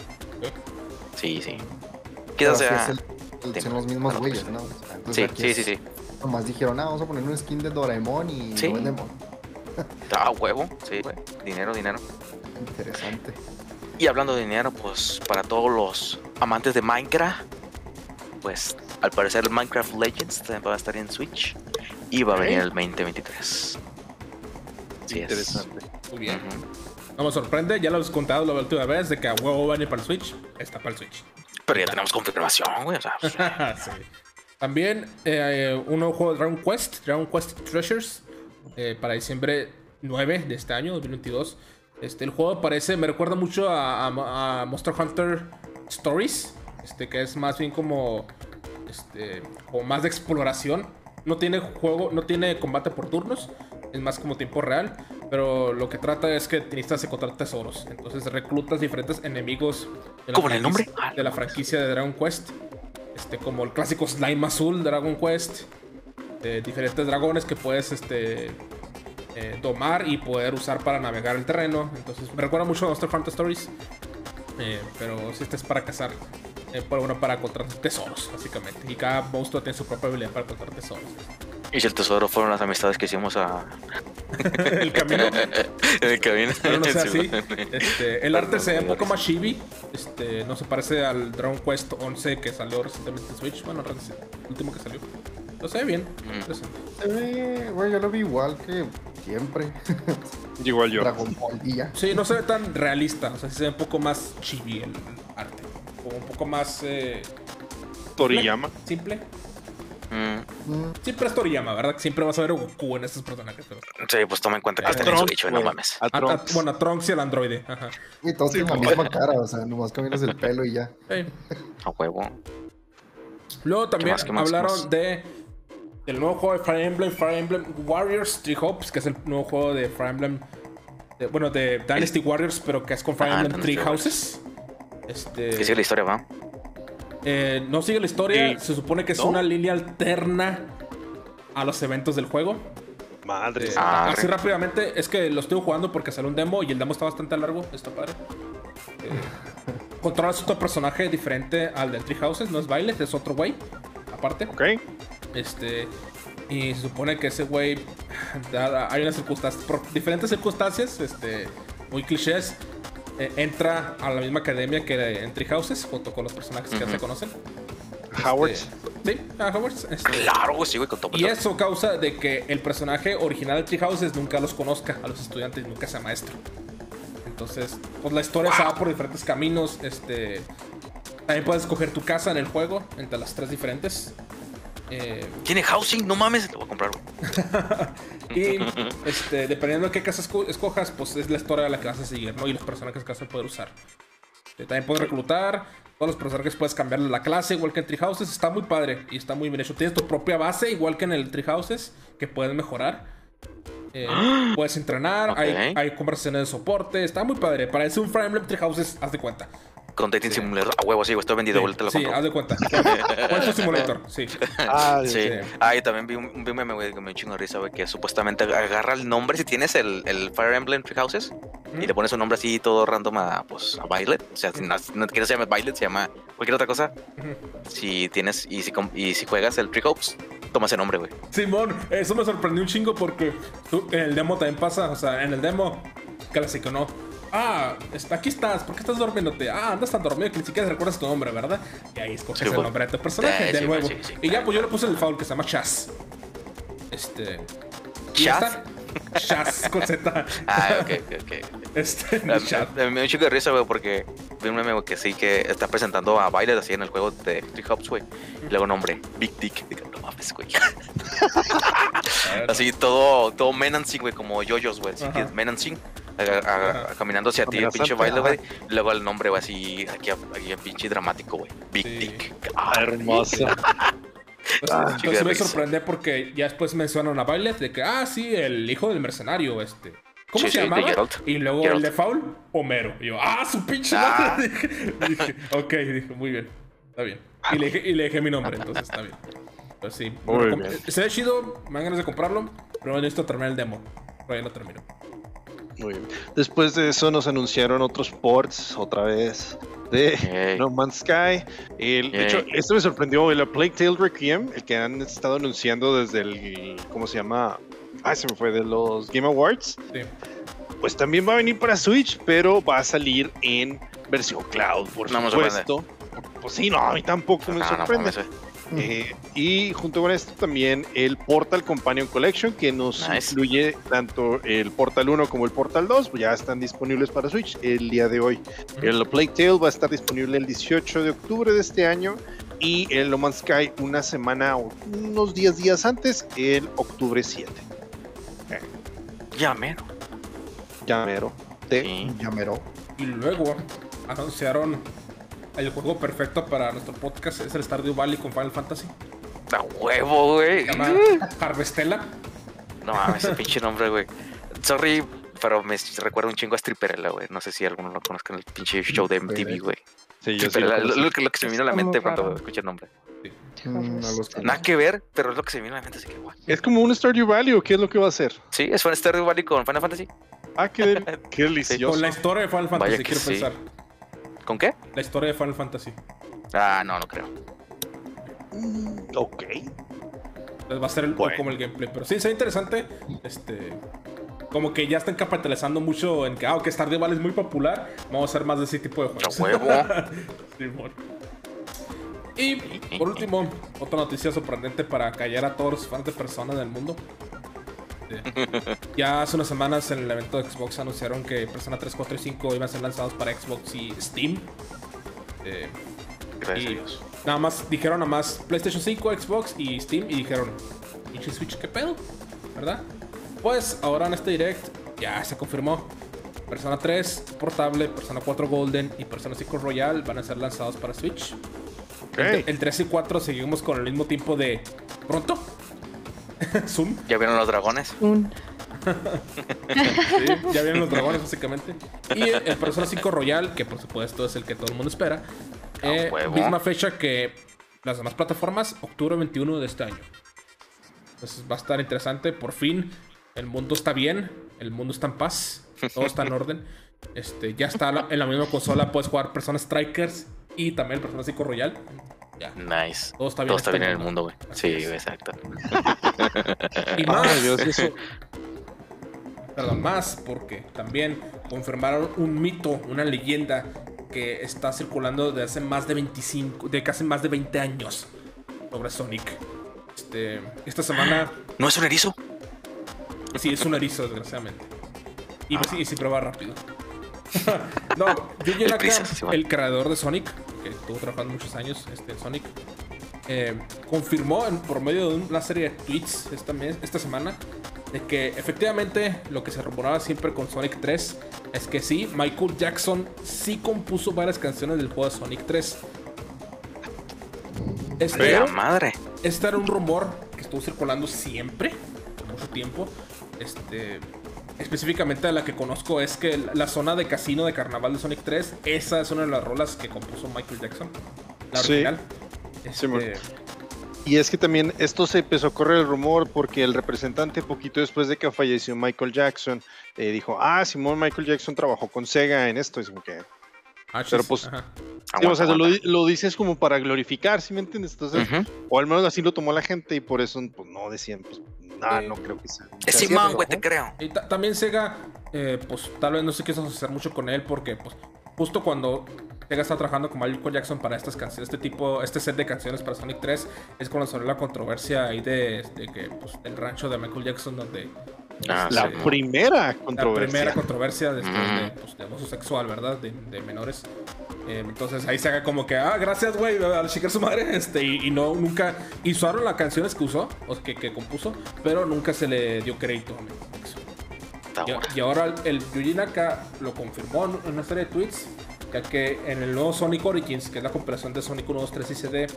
Sí, sí. Quizás sí sea. el- el- son los mismos güeyes, ¿no? O sea, entonces Sí, sí, es- sí, sí. Nomás dijeron, ah, vamos a poner un skin de Doraemon y Sí. lo vendemos. Ah, huevo. Sí, güey. Dinero, dinero. Interesante. Y hablando de dinero, pues para todos los amantes de Minecraft, pues al parecer el Minecraft Legends también va a estar en Switch y va a venir el 2023. Así es. Interesante. Muy bien. No me sorprende, ya lo has contado la última vez de que a huevo va a venir para el Switch. Está para el Switch. Pero ya tenemos confirmación, güey. O sea, [LAUGHS] Sí. También eh, un nuevo juego de Dragon Quest, Dragon Quest Treasures, eh, para diciembre 9 de este año, 2022. Este, el juego parece, me recuerda mucho a, a- a Monster Hunter Stories, este, que es más bien como, este, como más de exploración. No tiene juego, no tiene combate por turnos, es más como tiempo real, pero lo que trata es que necesitas encontrar tesoros. Entonces reclutas diferentes enemigos de la, ¿Cómo en el franquicia- nombre? de la franquicia de Dragon Quest. Este, como el clásico Slime Azul de Dragon Quest. De diferentes dragones que puedes este, eh, domar y poder usar para navegar el terreno. Entonces me recuerda mucho a Monster Hunter Stories. eh, pero si este es para cazar. Eh, bueno, para encontrar tesoros, básicamente. Y cada monstruo tiene su propia habilidad para encontrar tesoros. Y si el tesoro fueron las amistades que hicimos a... [LAUGHS] el camino. [LAUGHS] en el camino. Pero no sea Sí, así. Este, el arte se ve un poco más chibi. Este, no se parece al Dragon Quest 11 que salió recientemente en Switch. Bueno, el último que salió. Lo se ve bien. Mm. Se ve, güey, yo lo vi igual que siempre. Igual yo. Dragon Ball y ya. Sí, no se ve tan realista. O sea, sí se ve un poco más chibi el arte. Como un poco más. eh, Toriyama. simple. Mm, Mm, Siempre es Toriyama, ¿verdad? Que Siempre vas a ver a Goku en estos personajes. Pero... Sí, pues toma en cuenta que A está en Switch, no mames. A A- a- Trunks. bueno, a Trunks y al androide. Ajá. Y todos tienen la misma cara, o sea, nomás cambias el pelo y ya. Sí. A huevo. Luego también más, qué más, hablaron más? de del nuevo juego de Fire Emblem, Fire Emblem Warriors Three Hopes, que es el nuevo juego de Fire Emblem, de- bueno, de Dynasty Warriors, pero que es con Fire Ah, Emblem Three Houses. Este, Que sigue la historia, va. eh, no sigue la historia, Sí. se supone que es ¿No? una línea alterna a los eventos del juego. Madre. Eh, Ah, así re- rápidamente, es que lo estoy jugando porque salió un demo y el demo está bastante largo, está padre. Eh, [LAUGHS] controlas otro personaje diferente al del Three Houses, no es Violet, es otro güey, aparte. Ok. Este. Y se supone que ese güey. [SIGHS] Hay unas circunstancias. Por diferentes circunstancias, este. Muy clichés. Eh, entra a la misma academia que en Three Houses, junto con los personajes que ya se conocen. Howard. Este, sí, a Hogwarts. este, Claro, sí, güey, con todo. y eso causa de que el personaje original de Three Houses nunca los conozca a los estudiantes y nunca sea maestro. Entonces, pues la historia se va por diferentes caminos. Este. También puedes escoger tu casa en el juego, entre las tres diferentes. Eh, ¿Tiene housing? No mames, lo voy a comprar. [LAUGHS] Y [LAUGHS] este, dependiendo de qué casa esco- escojas, pues es la historia a la que vas a seguir, ¿no? Y los personajes que vas a poder usar. También puedes reclutar, todos los personajes puedes cambiarle la clase, igual que en Tree Houses. Está muy padre y está muy bien hecho. Tienes tu propia base, igual que en el Tree Houses, que puedes mejorar. Eh, [GASPS] puedes entrenar, hay, conversaciones de soporte. Está muy padre. Parece un Fire Emblem haz de cuenta. Con Dating Simulator. A huevo, sí, güey, estoy vendido, güey, te lo sí, compro. haz de cuenta. [LAUGHS] Cuento Simulator, sí. Ah, Sí. Sí. Ah, y también vi un, vi un meme, güey, que me dio un chingo de risa, güey, que supuestamente agarra el nombre, si tienes el, el Fire Emblem Three Houses, y le pones un nombre así todo random a, pues, a Violet. O sea, si no, no que no se llame Violet, se llama cualquier otra cosa. Si tienes, y si, y si juegas el Three Hopes, toma ese nombre, güey. Simón, eso me sorprendió un chingo porque tú- en el demo también pasa, o sea, en el demo clásico, ¿no? Ah, está- aquí estás, ¿por qué estás durmiéndote? Ah, andas tan dormido que ni siquiera recuerdas tu nombre, ¿verdad? Y ahí escoges Sí, el bueno. nombre de tu personaje, Eh, de nuevo. y ya, pues yo le puse el foul que se llama Chaz. Este. está. Chaz con Z. [LAUGHS] Ah, ok, ok, ok. Este, A- Chaz. a- a mí Me dio un chico de risa, güey, porque vi un meme que sí que está presentando a Violet así en el juego de Three Hopes, güey. Y luego nombre, Big Dick. No mames, güey. [LAUGHS] Así todo, todo Menancing, güey, como yoyos, güey. Así que. Menancing. A- a- caminando hacia ti, el pinche baile, güey. luego el nombre, güey, así, aquí, aquí en pinche dramático, güey. Big Sí. Dick. Ah, hermoso. [LAUGHS] Entonces, Ah, entonces me risa. sorprende porque ya después mencionan a Violet de que, ah, sí, el hijo del mercenario, este. ¿Cómo Sí, se sí, llamaba? Geralt. Y luego Geralt. el de Foul, Homero. Y yo, ah, su pinche Ah. madre. [LAUGHS] Dije, dije, ok, dije, muy bien. Está bien. Y le, dije, y le dejé mi nombre, entonces está bien. Pues sí. Se ve chido, me dan ganas de comprarlo, pero necesito terminar el demo. Todavía no termino. Muy bien. Después de eso nos anunciaron otros ports otra vez de. No Man's Sky. El- de hecho, esto me sorprendió, el Plague Tale Requiem, el que han estado anunciando desde el, ¿cómo se llama? Ah, se me fue, de los Game Awards. Sí. Pues también va a venir para Switch, pero va a salir en versión cloud, por No me supuesto. Pues sí, no, a mí tampoco me No, no sorprende. güey. Eh, y junto con esto también el Portal Companion Collection que nos Nice. incluye tanto el Portal 1 como el Portal 2, pues ya están disponibles para Switch el día de hoy. El Plague Tale va a estar disponible el 18 de octubre de este año y el No Man's Sky una semana o unos 10 días antes, el octubre 7. Ya, mero. Ya mero. De- Sí. Ya mero. Y luego anunciaron el juego perfecto para nuestro podcast es el Stardew Valley con Final Fantasy. A huevo, güey. Se llama Harvestella. No mames, ese pinche nombre, güey. Sorry, pero me recuerda un chingo a Stripperella, güey. No sé si alguno lo conozca en el pinche show de MTV, güey. Sí, yo sí. Lo lo, que, lo que se me vino a la mente cuando escuché el nombre. Mm, no los Nada que ver, pero es lo que se me vino a la mente, así que guay. ¿Es como un Stardew Valley o qué es lo que va a hacer? Sí, es un Stardew Valley con Final Fantasy. Ah, qué, del- [LAUGHS] qué Con delicioso. la historia de Final Fantasy, Vaya que quiero sí. pensar. ¿Con qué? La historia de Final Fantasy. Ah, no, no creo. Ok. Entonces va a ser el, Bueno. como el gameplay. Pero sí, sea interesante. Este. Como que ya están capitalizando mucho en que, ah, ok, Stardew Valley es muy popular. Vamos a hacer más de ese tipo de juegos. huevo. [LAUGHS] Simón. Y por último, otra noticia sorprendente para callar a todos los fans de Persona del mundo. Eh, Ya hace unas semanas en el evento de Xbox anunciaron que Persona 3, 4 y 5 iban a ser lanzados para Xbox y Steam. Eh, Gracias a y Dios. nada más dijeron nada más PlayStation 5, Xbox y Steam y dijeron, pinche Switch, ¿qué pedo? ¿Verdad? Pues ahora en este direct ya se confirmó. Persona 3 portable, Persona 4 Golden y Persona 5 Royal van a ser lanzados para Switch. El, Ok. el 3 y 4 seguimos con el mismo tiempo de pronto. [LAUGHS] Zoom. ¿Ya vieron los dragones? Un... Sí, ya vienen los [LAUGHS] dragones básicamente. Y el, el Persona 5 Royal, que por supuesto es el que todo el mundo espera. Eh, misma fecha que las demás plataformas, octubre 21 de este año. Entonces va a estar interesante. Por fin, el mundo está bien, el mundo está en paz, todo está en orden. Este, ya está la- en la misma consola, puedes jugar Persona Strikers y también el Persona 5 Royal. Ya, Nice. todo está bien. Todo está bien en el mundo, güey. Sí, exacto. Y más, Ay, Dios, eso. perdón, más porque también confirmaron un mito, una leyenda que está circulando de hace más de 25, de casi más de 20 años sobre Sonic. Este, esta semana [GASPS] ¿No es un erizo? sí es un erizo, desgraciadamente. Y, sí, y siempre va rápido. No, El Naka, el creador de Sonic, que estuvo trabajando muchos años este, en Sonic, eh, confirmó en- por medio de una serie de tweets esta, mes- esta semana de que efectivamente lo que se rumoraba siempre con Sonic 3 es que sí, Michael Jackson sí compuso varias canciones del juego de Sonic 3. Este, ¡La madre! este era un rumor que estuvo circulando siempre, por mucho tiempo. Este, específicamente la que conozco es que la- zona de casino de carnaval de Sonic 3, esa es una de las rolas que compuso Michael Jackson. La Sí. original. Sí. Este, Y es que también esto se empezó a correr el rumor porque el representante, poquito después de que falleció Michael Jackson, eh, dijo: Ah, Simón Michael Jackson trabajó con Sega en esto. Es como que. ah, Pero pues, o sea, lo, lo dices como para glorificar, ¿sí me entiendes? Entonces, o al menos así lo tomó la gente y por eso pues, no decían, pues, nada, Eh, no creo que sea. Es Simón, güey, te creo. Y ta- también Sega, eh, pues tal vez no se quiso hacer mucho con él porque, pues, justo cuando Sega está trabajando con Michael Jackson para estas canciones, este tipo, este set de canciones para Sonic 3, es cuando salió la controversia ahí de, de que, pues, del rancho de Michael Jackson donde Ah, La sí. primera la controversia. primera controversia de, este- Mm. de, pues, de abuso sexual, ¿verdad? De, de menores. Eh, entonces ahí se haga como que, ah, gracias, güey, al chicar su madre. [LAUGHS] Este, y, y no, nunca. Y usaron las canciones que usó, o que, que compuso, pero nunca se le dio crédito a Y, y ahora el, el Yuji Naka lo confirmó en una serie de tweets, ya que en el nuevo Sonic Origins, que es la compilación de Sonic 1, 2, 3 y CD,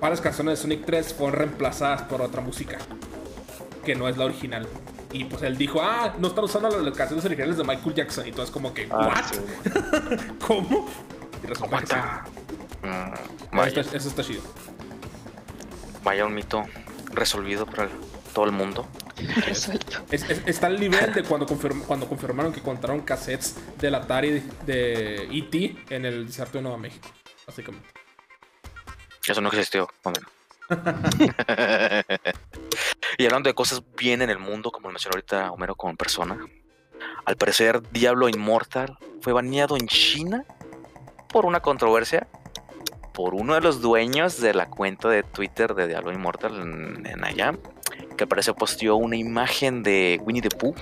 varias canciones de Sonic 3 fueron reemplazadas por otra música, que no es la original. Y pues él dijo, ah, no están usando las canciones originales de Michael Jackson. Y todo es como que, Ah, ¿what? sí. [LAUGHS] ¿Cómo? Y resulta que sí. Aguanta. Mm, Eso Vaya, está, eso está chido. vaya un mito resolvido para el- todo el mundo. Resuelto. Es- es- está al nivel de cuando, confirm- cuando confirmaron que encontraron cassettes del Atari de E.T. en el desierto de Nueva México, básicamente. Eso no existió. Homero. [LAUGHS] y hablando de cosas bien en el mundo, como mencionó ahorita Homero como persona, al parecer Diablo Immortal fue baneado en China por una controversia por uno de los dueños de la cuenta de Twitter de Diablo Immortal en, en allá, que al parecer posteó una imagen de Winnie the Pooh.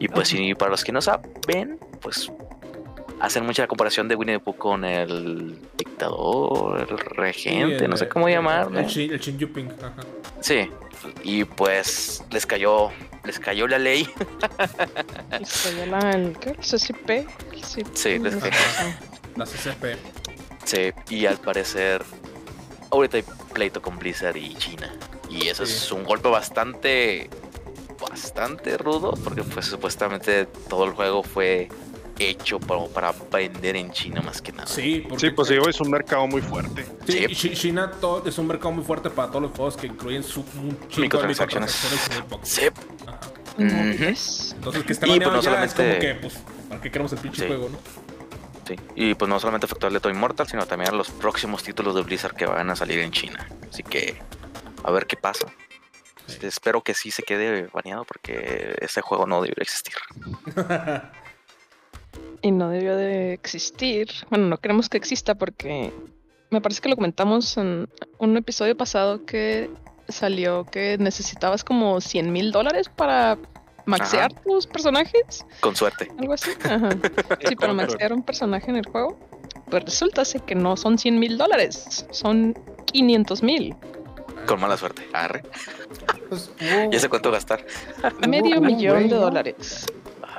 Y pues, si para los que no saben, pues hacen mucha comparación de Winnie the Pooh con el dictador, el regente, Sí, el- no sé cómo el- llamarlo. El, el Yuping, ajá. Sí, y pues les cayó, les cayó la ley. Y se llama el, ¿qué? ¿El CCP? El CCP, Sí, les- sea. La CCP. Sí, y al parecer ahorita hay pleito con Blizzard y China. Y eso Sí. es un golpe bastante, bastante rudo, porque pues supuestamente todo el juego fue hecho para, para vender en China más que nada. Sí, porque Sí, pues sí, es un mercado muy fuerte. Sí, Sí. Chi- China todo, es un mercado muy fuerte para todos los juegos que incluyen su, un Microtransacciones. Sí, Ajá. Pues, Entonces que esté Y, pues, no ya es como que, pues, ¿para qué queremos el pinche Sí. juego, no? sí. Y pues no solamente afectó al Leto Immortal, sino también a los próximos títulos de Blizzard que van a salir en China. Así que a ver qué pasa. Sí. Espero que sí se quede baneado porque ese juego no debería existir. [LAUGHS] y no debió de existir. Bueno, no queremos que exista porque me parece que lo comentamos en un episodio pasado que salió que necesitabas como 100 mil dólares para maxear tus personajes, Con suerte. algo así. [LAUGHS] Ajá. Sí, para maxear un personaje en el juego. Pues resulta ser que no son 100 mil dólares, son 500 mil. Con mala suerte. Arre. Pues hubo, Ya sé cuánto gastar. Medio un millón de ¿no? dólares.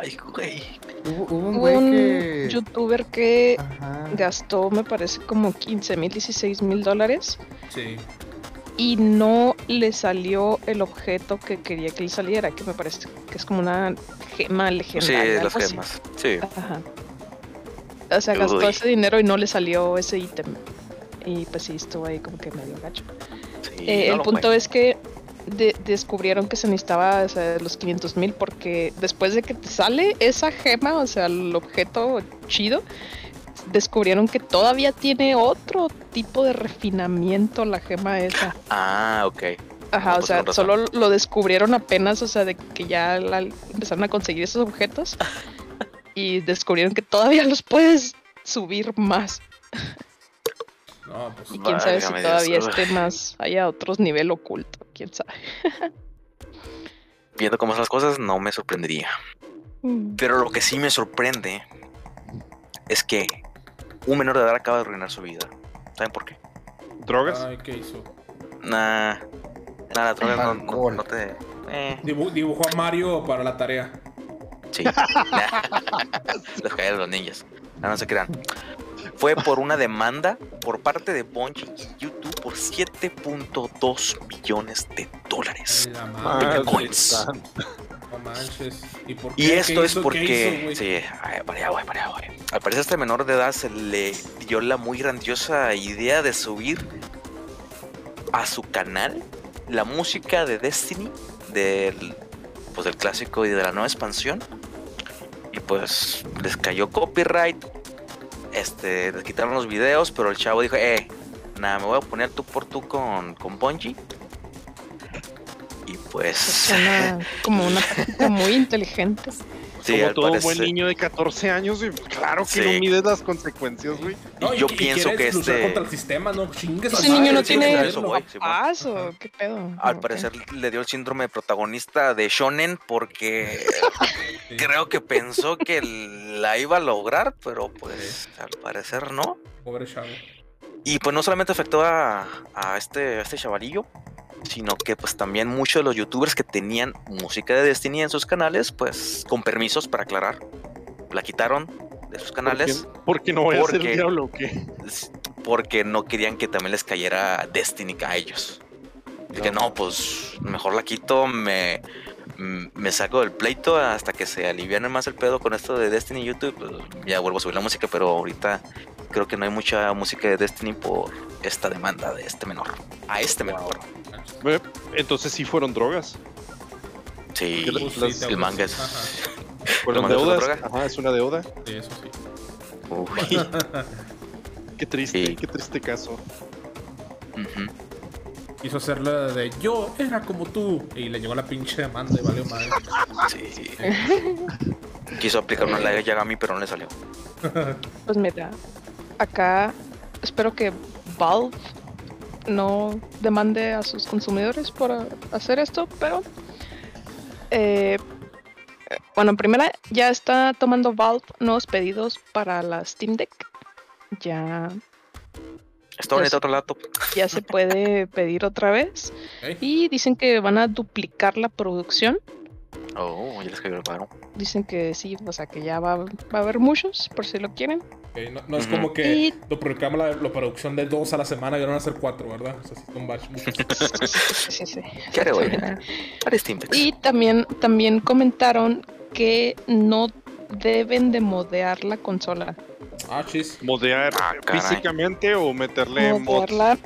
Ay, güey. Hubo, hubo un Hubo güey un que. youtuber que Ajá. gastó, me parece, como 15 mil, 16 mil dólares Sí. y no le salió el objeto que quería que le saliera, que me parece que es como una gema Sí, legendaria. las algo así. gemas. Sí. Ajá. O sea, gastó ese dinero y no le salió ese ítem. Y pues sí, estuvo ahí como que medio gacho. sí, Eh, no el punto es que de- descubrieron que se necesitaba o sea, los 500 mil porque después de que te sale esa gema, o sea, el objeto chido, descubrieron que todavía tiene otro tipo de refinamiento la gema esa. Ah, ok. Ajá, No, o pues sea, solo lo descubrieron apenas, o sea, de que ya la- empezaron a conseguir esos objetos [LAUGHS] y descubrieron que todavía los puedes subir más. No, pues. Y quién sabe si todavía Dios. esté más, haya otros nivel oculto, quién sabe. [LAUGHS] Viendo cómo son las cosas, no me sorprendería. Mm. Pero lo que sí me sorprende es que un menor de edad acaba de arruinar su vida. ¿Saben por qué? ¿Drogas? Ay, ¿qué hizo? Nah, nada, drogas no, no, te. Eh, Dibu- dibujó a Mario para la tarea. sí. [LAUGHS] [LAUGHS] Los caídos de los ninjas. No, no se crean. Fue por una demanda por parte de Bungie y YouTube por 7.2 millones de dólares. Madre. No manches. ¿Y por Y qué? esto ¿Qué es porque. hizo, sí, ay, para allá, güey, para allá, güey. Al parecer, a este menor de edad se le dio la muy grandiosa idea de subir a su canal la música de Destiny, del, pues, del clásico y de la nueva expansión. Y pues les cayó copyright. Este, les quitaron los videos, pero el chavo dijo, eh, nada, me voy a poner tú por tú con, con Bungie. Y pues. Suena como una [LAUGHS] muy inteligente. Sí, Como todo parecer- buen niño de 14 años, güey, claro que Sí. no mides las consecuencias, güey. No, Y y- yo y pienso que este- contra el sistema, no chingues Ese niño no tiene eso, güey, qué pedo. Al parecer le dio el síndrome de protagonista de Shonen porque [LAUGHS] creo que pensó que la iba a lograr, pero pues al parecer no. Pobre chavo. Y pues no solamente afectó a, a este, a este chavalillo, sino que pues también muchos de los youtubers que tenían música de Destiny en sus canales, pues con permisos para aclarar, la quitaron de sus canales ¿Por qué, por qué no voy a ser Porque- el diablo o qué? porque no querían que también les cayera Destiny a ellos. Dije, no, pues mejor la quito, me, me saco del pleito hasta que se aliviane más el pedo con esto de Destiny y YouTube. pues, ya vuelvo a subir la música, pero ahorita creo que no hay mucha música de Destiny por esta demanda de este menor. A este menor, Ve, Entonces sí fueron drogas. Sí, el manga es. Ajá, Fueron mandas una deudas. droga? Ajá, es una deuda. sí, eso sí. Uy, [LAUGHS] Qué triste, Sí. qué triste caso. ujú. Quiso hacer la de yo era como tú. Y le llegó la pinche demanda y valió madre. Sí. Quiso aplicar una ley Yagami, pero no le salió. Pues mira, acá espero que Valve no demande a sus consumidores por hacer esto, pero eh, bueno, en primera ya está tomando Valve nuevos pedidos para la Steam Deck. Ya, Está bonito otro laptop. ya se puede pedir otra vez. Y dicen que van a duplicar la producción. Oh, ya les cayó el paro. Dicen que sí, o sea que ya va, va a haber muchos, por si lo quieren. No, no es como que Y- lo programa la, la producción de dos a la semana y ahora van a ser cuatro, ¿verdad? O sea, sí, son varios. [LAUGHS] Sí, sí. ¿Qué haré hoy? Steamdex. Y también, también comentaron que no deben de modear la consola. Ah, chis. ¿Modear Ah, físicamente o meterle mods? Modearla,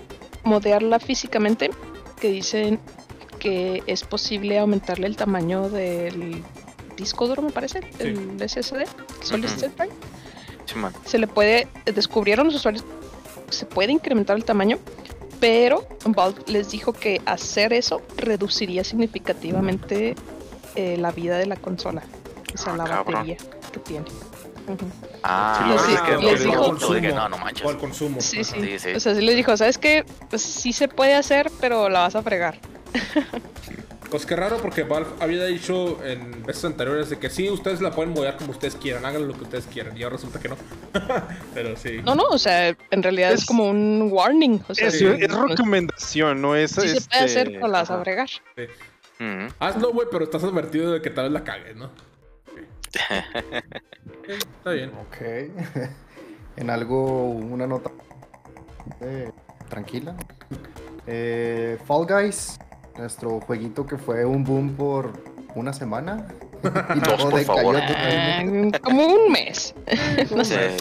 modearla físicamente, que dicen que es posible aumentarle el tamaño del disco duro, me parece, el SSD, Solid. State Drive. Sí. Se le puede, descubrieron los usuarios, se puede incrementar el tamaño, pero Valve les dijo que hacer eso reduciría significativamente eh, la vida de la consola, o sea, Ah, la cabrón. batería que tiene. Ah, Les sí, les dijo- no, dije, no, no manches. O al consumo. Sí, sí. Sí, sí. O sea, sí les dijo, ¿sabes qué? Pues sí se puede hacer, pero la vas a fregar. [LAUGHS] Pues qué raro porque Valve había dicho en veces anteriores de que sí, ustedes la pueden modear como ustedes quieran, hagan lo que ustedes quieran. Y ahora resulta que no. [LAUGHS] Pero sí. No, no, o sea, en realidad es, Es- como un warning. O sea, Es, Sí. es no- recomendación, no es. sí se puede este, hacer, pero la vas a ajá. fregar. Ujú. Hazlo, güey, pero estás advertido de que tal vez la cagues, ¿no? [LAUGHS] Está bien. Ok. en algo, una nota eh, tranquila. Eh, Fall Guys, nuestro jueguito que fue un boom por una semana. [LAUGHS] y Dos, por favor. Ah, como un mes. [LAUGHS] no sé.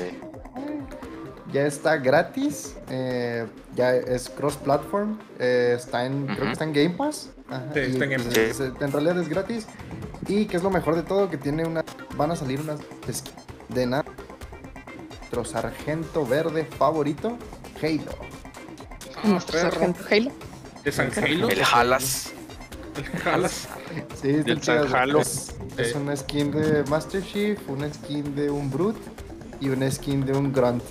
Ya está gratis. eh, ya es cross-platform. eh, está en, creo que está en Game Pass. Ajá, Sí, y, está en Game pues, Pass. es- en realidad es gratis. Y que es lo mejor de todo, que tiene una. Van a salir unas de nada. Nuestro sargento verde favorito, Halo. Nuestro sargento Halo. ¿De San Halo? El Jalas. El Jalas. Sí, está Del San Halo. Es, es una skin de Master Chief, una skin de un Brute y una skin de un Grunt.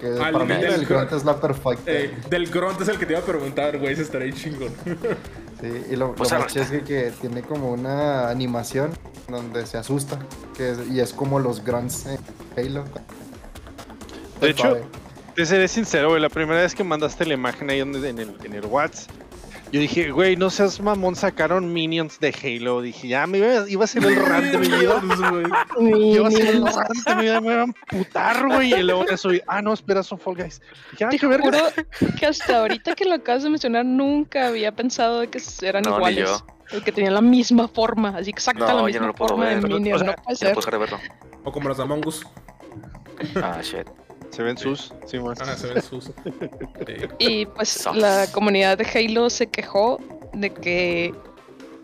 Que Ah, para mí el- el Grunt Grunt. es la perfecta. Eh, del Grunt es el que te iba a preguntar, güey. Ese estaría chingón. [LAUGHS] Sí, y lo, Pues lo arre. más chido es que, que tiene como una animación donde se asusta. Que es- y es como los grunts en Halo. De hecho. Te seré sincero, güey, la primera vez que mandaste la imagen ahí donde, en, el, en el WhatsApp, yo dije, güey, no seas mamón, sacaron minions de Halo. Dije, ya, me iba, iba a ser el rant de mi vida. Iba a ser el rant de mi vida, me iban a putar, güey. Y luego eso, y, ah, no, espera, son Fall Guys. Dije, ah, Te qué verga. juro que hasta ahorita que lo acabas de mencionar nunca había pensado de que eran No, ni iguales. yo. El que tenían la misma forma, así exacta No, la yo misma no lo puedo forma de ver. Minion. O sea, no puede Ya no ser. puedo dejar de verlo. O como los Among Us. Ah, shit. Se ven sus, sí, más. Ah, se ven sus. Sí. Y pues la comunidad de Halo se quejó de que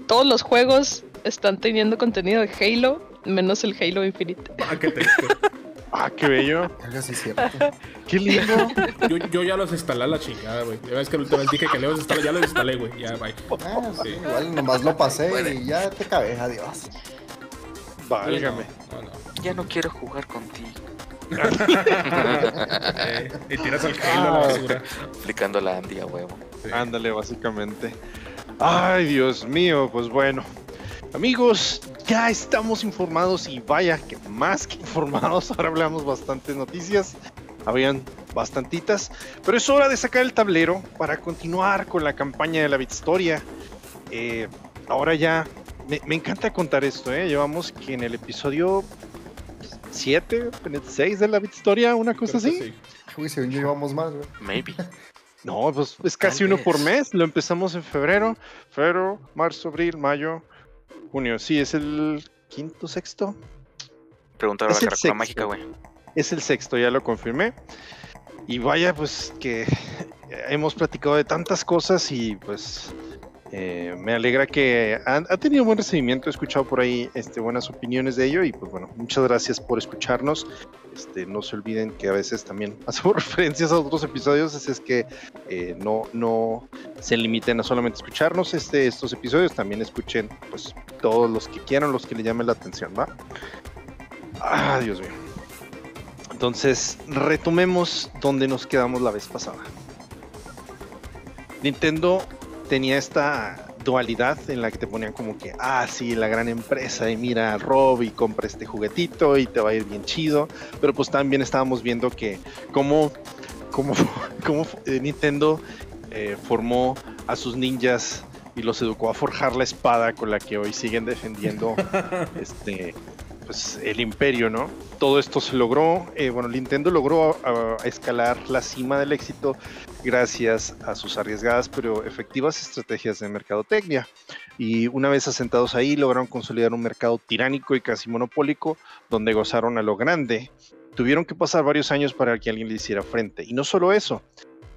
todos los juegos están teniendo contenido de Halo, menos el Halo Infinite. Ah, qué triste. [LAUGHS] Ah, qué bello. Cierto. [LAUGHS] Qué lindo. Yo, yo ya los instalé a la chingada, güey. Ya ves que la última vez dije que los instalé, ya los instalé, güey. Ya, bye. Ah, sí, igual nomás lo pasé Puede. y ya te cabé, adiós. Válgame. No, no, no. Ya no quiero jugar contigo. [LAUGHS] Eh, y tiras al Halo a la basura. Aplicando la Andy a huevo. Sí. Ándale, básicamente. Ay, Dios mío, pues bueno. Amigos, ya estamos informados y vaya que más que informados, [LAUGHS] ahora hablamos bastantes noticias. Habían bastantitas, pero es hora de sacar el tablero para continuar con la campaña de la Bitstoria. Eh, ahora ya, me, me encanta contar esto, ¿eh? Llevamos que en el episodio 7, en el 6 de la Bitstoria, una cosa así. sí. Uy, según yo llevamos más, güey. Maybe. [LAUGHS] No, pues es casi Tal uno por mes. Lo empezamos en febrero, febrero, marzo, abril, mayo, junio. Sí, es el quinto, sexto. Preguntar a la sexto. mágica, güey. Es el sexto, ya lo confirmé. Y vaya, pues que hemos platicado de tantas cosas y pues eh, me alegra que ha, tenido buen recibimiento. He escuchado por ahí este, buenas opiniones de ello y pues bueno, muchas gracias por escucharnos. Este, no se olviden que a veces también [LAUGHS] hacemos referencias a otros episodios, así es que eh, no, no se limiten a solamente escucharnos este, estos episodios, también escuchen pues todos los que quieran, los que le llamen la atención, ¿va? Ah, Dios mío. Entonces, retomemos donde nos quedamos la vez pasada. Nintendo tenía esta dualidad en la que te ponían como que, ah, sí, la gran empresa, y mira, Rob, y compra este juguetito y te va a ir bien chido. Pero pues también estábamos viendo que cómo, cómo, [LAUGHS] cómo eh, Nintendo eh, formó a sus ninjas y los educó a forjar la espada con la que hoy siguen defendiendo [LAUGHS] este pues el imperio, ¿no? todo esto se logró, eh, bueno, Nintendo logró escalar la cima del éxito gracias a sus arriesgadas pero efectivas estrategias de mercadotecnia. Y una vez asentados ahí, lograron consolidar un mercado tiránico y casi monopólico, donde gozaron a lo grande. Tuvieron que pasar varios años para que alguien le hiciera frente. Y no solo eso,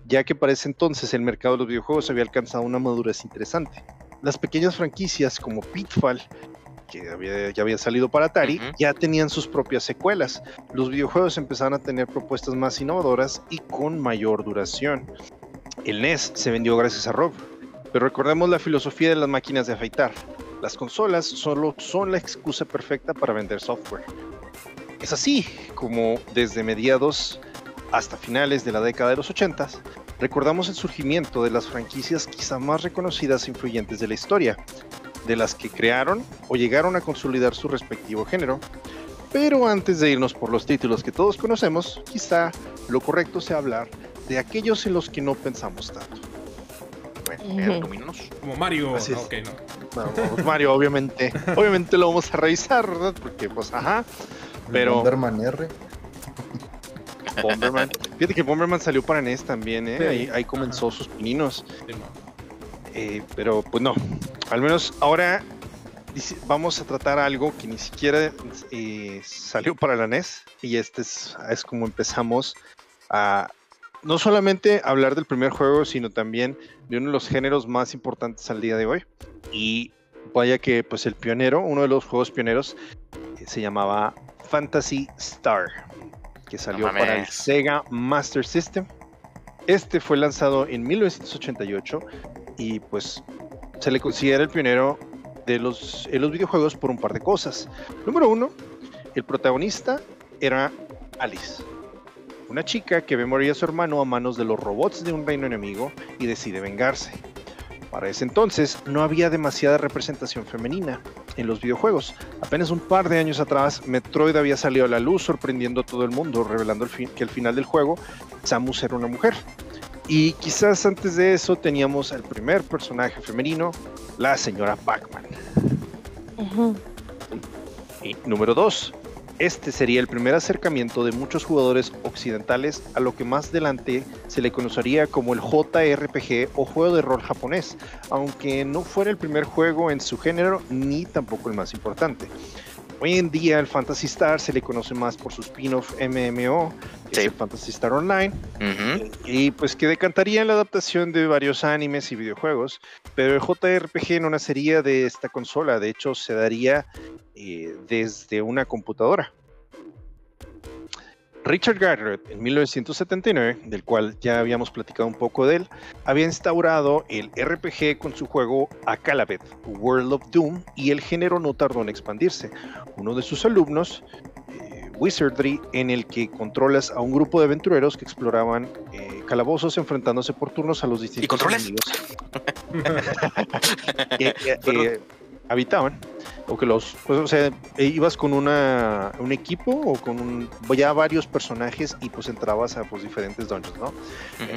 ya que para ese entonces el mercado de los videojuegos había alcanzado una madurez interesante. Las pequeñas franquicias como Pitfall, que había- ya había salido para Atari, Ujú. ya tenían sus propias secuelas. Los videojuegos empezaron a tener propuestas más innovadoras y con mayor duración. El NES se vendió gracias a Rob, pero recordemos la filosofía de las máquinas de afeitar. Las consolas solo son la excusa perfecta para vender software. Es así como desde mediados hasta finales de la década de los 80 recordamos el surgimiento de las franquicias quizá más reconocidas e influyentes de la historia, de las que crearon o llegaron a consolidar su respectivo género. Pero antes de irnos por los títulos que todos conocemos, quizá lo correcto sea hablar de aquellos en los que no pensamos tanto. Bueno. Como Mario. Así es. no, no. Mario, obviamente, obviamente lo vamos a revisar, ¿verdad? Porque, pues, ajá. Pero Bomberman R. Bomberman. Fíjate que Bomberman salió para NES también, ¿eh? Sí, Ahí, ahí comenzó ajá. sus pininos. Sí, mo. Eh, pero pues no, al menos ahora vamos a tratar algo que ni siquiera eh, salió para la NES y este es, es como empezamos a no solamente hablar del primer juego, sino también de uno de los géneros más importantes al día de hoy. Y vaya que pues el pionero, uno de los juegos pioneros, eh, se llamaba Fantasy Star, que salió para el. Sega Master System. Este fue lanzado en 1988 y pues se le considera el pionero de los, en los videojuegos por un par de cosas. Número uno, el protagonista era Alice, una chica que ve morir a su hermano a manos de los robots de un reino enemigo y decide vengarse. Para ese entonces no había demasiada representación femenina en los videojuegos. Apenas un par de años atrás, Metroid había salido a la luz sorprendiendo a todo el mundo, revelando que al final del juego Samus era una mujer. Y quizás antes de eso teníamos al primer personaje femenino, la señora Pac-Man. Y número 2. Este sería el primer acercamiento de muchos jugadores occidentales a lo que más adelante se le conocería como el JRPG o juego de rol japonés, aunque no fuera el primer juego en su género ni tampoco el más importante. Hoy en día el Fantasy Star se le conoce más por su spin-off MMO, que Sí. es el Fantasy Star Online, y pues que decantaría en la adaptación de varios animes y videojuegos, pero el JRPG no nacería de esta consola, de hecho se daría eh, desde una computadora. Richard Garrett en 1979, del cual ya habíamos platicado un poco de él, había instaurado el RPG con su juego Akalabeth, World of Doom, y el género no tardó en expandirse. Uno de sus alumnos, eh, Wizardry, en el que controlas a un grupo de aventureros que exploraban eh, calabozos enfrentándose por turnos a los distintos controlas? enemigos que [LAUGHS] [LAUGHS] eh, eh, habitaban o que los pues, o sea ibas con una un equipo o con un, ya varios personajes y pues entrabas a pues diferentes dungeons no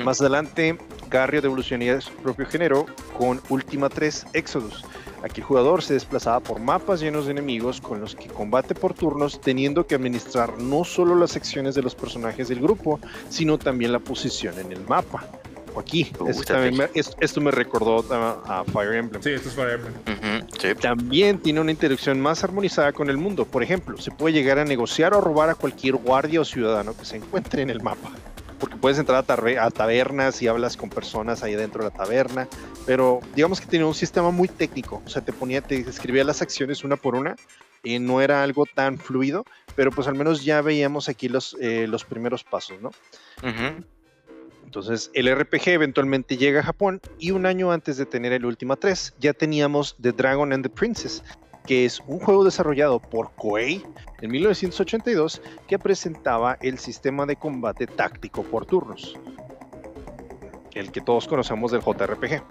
más adelante Garriott evolucionaría su propio género con Ultima 3 Exodus. Aquí el jugador se desplazaba por mapas llenos de enemigos con los que combate por turnos teniendo que administrar no solo las secciones de los personajes del grupo sino también la posición en el mapa aquí Uh, Esto también me- difícil. es- esto me recordó a- a Fire Emblem Sí, esto es Fire Emblem. Ujú, sí. también tiene una interacción más armonizada con el mundo. Por ejemplo, se puede llegar a negociar o robar a cualquier guardia o ciudadano que se encuentre en el mapa. Porque puedes entrar a, a tabernas y hablas con personas ahí dentro de la taberna. Pero digamos que tenía un sistema muy técnico. O sea, te ponía, te escribía las acciones una por una. Y no era algo tan fluido. Pero pues al menos ya veíamos aquí los, eh, los primeros pasos, ¿no? Ujú. Entonces, el RPG eventualmente llega a Japón y un año antes de tener el Ultima 3, ya teníamos The Dragon and the Princess, que es un juego desarrollado por Koei en 1982 que presentaba el sistema de combate táctico por turnos, el que todos conocemos del JRPG.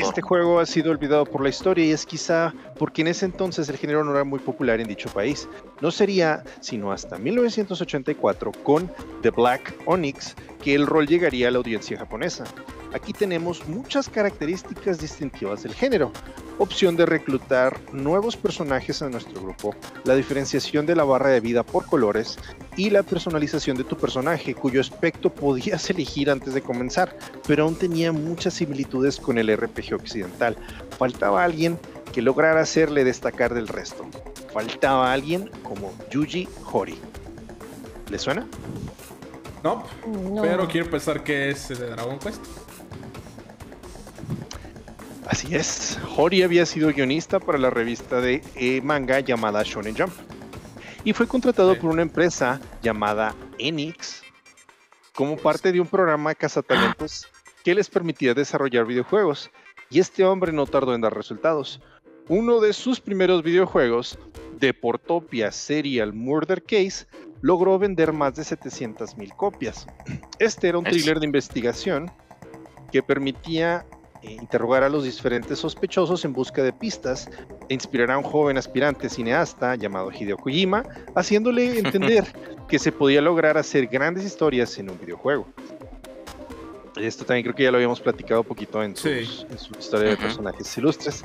Este juego ha sido olvidado por la historia y es quizá porque en ese entonces el género no era muy popular en dicho país. No sería sino hasta 1984 con The Black Onyx que el rol llegaría a la audiencia japonesa. Aquí tenemos muchas características distintivas del género. Opción de reclutar nuevos personajes a nuestro grupo, la diferenciación de la barra de vida por colores y la personalización de tu personaje, cuyo aspecto podías [LAUGHS] elegir antes de comenzar, pero aún tenía muchas similitudes con el RPG occidental. Faltaba alguien que lograra hacerle destacar del resto. Faltaba alguien como Yuji Hori. ¿Le suena? No, No. pero quiero pensar que es de Dragon Quest. Así es, Hori había sido guionista para la revista de eh, manga llamada Shonen Jump y fue contratado Sí. por una empresa llamada Enix como parte de un programa de cazatalentos que les permitía desarrollar videojuegos. Y este hombre no tardó en dar resultados. Uno de sus primeros videojuegos, Deportopia Serial Murder Case, logró vender más de 700.000 copias. Este era un thriller de investigación que permitía interrogar a los diferentes sospechosos en busca de pistas e inspirar a un joven aspirante cineasta llamado Hideo Kojima, haciéndole [LAUGHS] entender que se podía lograr hacer grandes historias en un videojuego. Esto también creo que ya lo habíamos platicado un poquito en, Sí. sus- en su historia de personajes ilustres.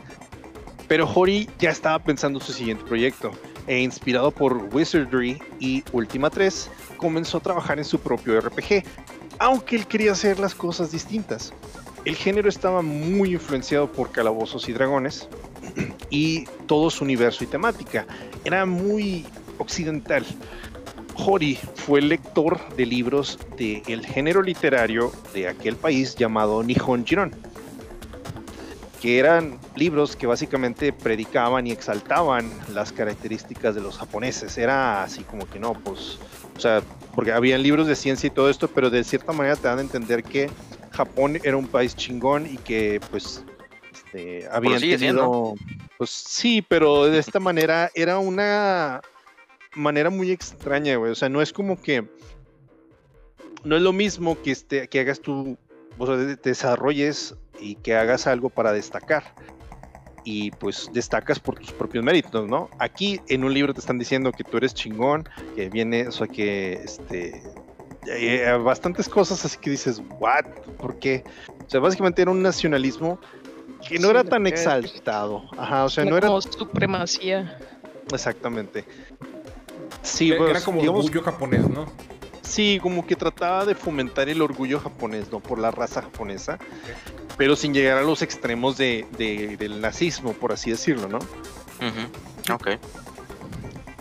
Pero Hori ya estaba pensando su siguiente proyecto e inspirado por Wizardry y Ultima 3, comenzó a trabajar en su propio RPG, aunque él quería hacer las cosas distintas. El género estaba muy influenciado por Calabozos y Dragones y todo su universo y temática. Era muy occidental. Hori fue lector de libros del género literario de aquel país llamado Nihon Jiron, que eran libros que básicamente predicaban y exaltaban las características de los japoneses. Era así como que no, pues, o sea, porque habían libros de ciencia y todo esto, pero de cierta manera te dan a entender que Japón era un país chingón y que pues este, habían sigue tenido, pues sí, pero de esta manera era una manera muy extraña, güey. O sea, no es como que no es lo mismo que este que hagas tú, o sea, te desarrolles y que hagas algo para destacar. Y pues destacas por tus propios méritos, ¿no? Aquí en un libro te están diciendo que tú eres chingón, que viene, o sea, que este eh, bastantes cosas así que dices, "What? ¿Por qué?" O sea, básicamente era un nacionalismo que no Sí, era tan exaltado. Ajá, o sea, Era no era como supremacía. exactamente. Sí, Era pues, como digamos, orgullo japonés, ¿no? Sí, como que trataba de fomentar el orgullo japonés, ¿no? Por la raza japonesa, pero sin llegar a los extremos de, de- del nazismo, por así decirlo, ¿no? Ujú. Ok.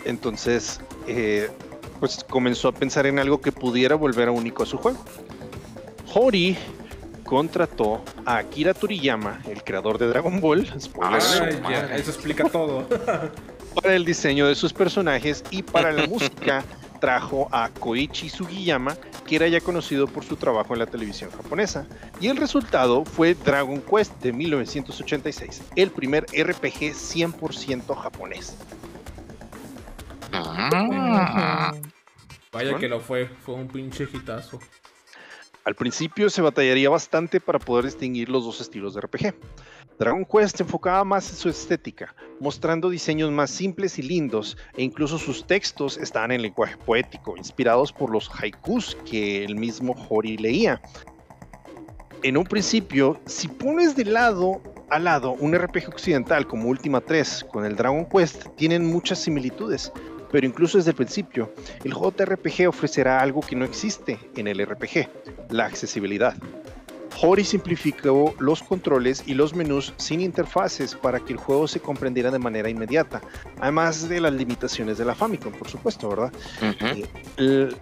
Entonces, eh, pues comenzó a pensar en algo que pudiera volver a único a su juego. Hori contrató a Akira Toriyama, el creador de Dragon Ball, [LAUGHS] Ah, ya, eso explica todo. [LAUGHS] para el diseño de sus personajes y para la música trajo a Koichi Sugiyama, que era ya conocido por su trabajo en la televisión japonesa. Y el resultado fue Dragon Quest de 1986, el primer RPG 100% japonés. Ah. Vaya que lo fue, fue un pinche hitazo. Al principio se batallaría bastante para poder distinguir los dos estilos de RPG. Dragon Quest se enfocaba más en su estética, mostrando diseños más simples y lindos, e incluso sus textos estaban en lenguaje poético, inspirados por los haikus que el mismo Hori leía. En un principio, si pones de lado a lado un RPG occidental como Ultima 3 con el Dragon Quest, tienen muchas similitudes, pero incluso desde el principio, el JRPG ofrecerá algo que no existe en el RPG, la accesibilidad. Hori simplificó los controles y los menús sin interfaces para que el juego se comprendiera de manera inmediata, además de las limitaciones de la Famicom, por supuesto, ¿verdad? El- eh,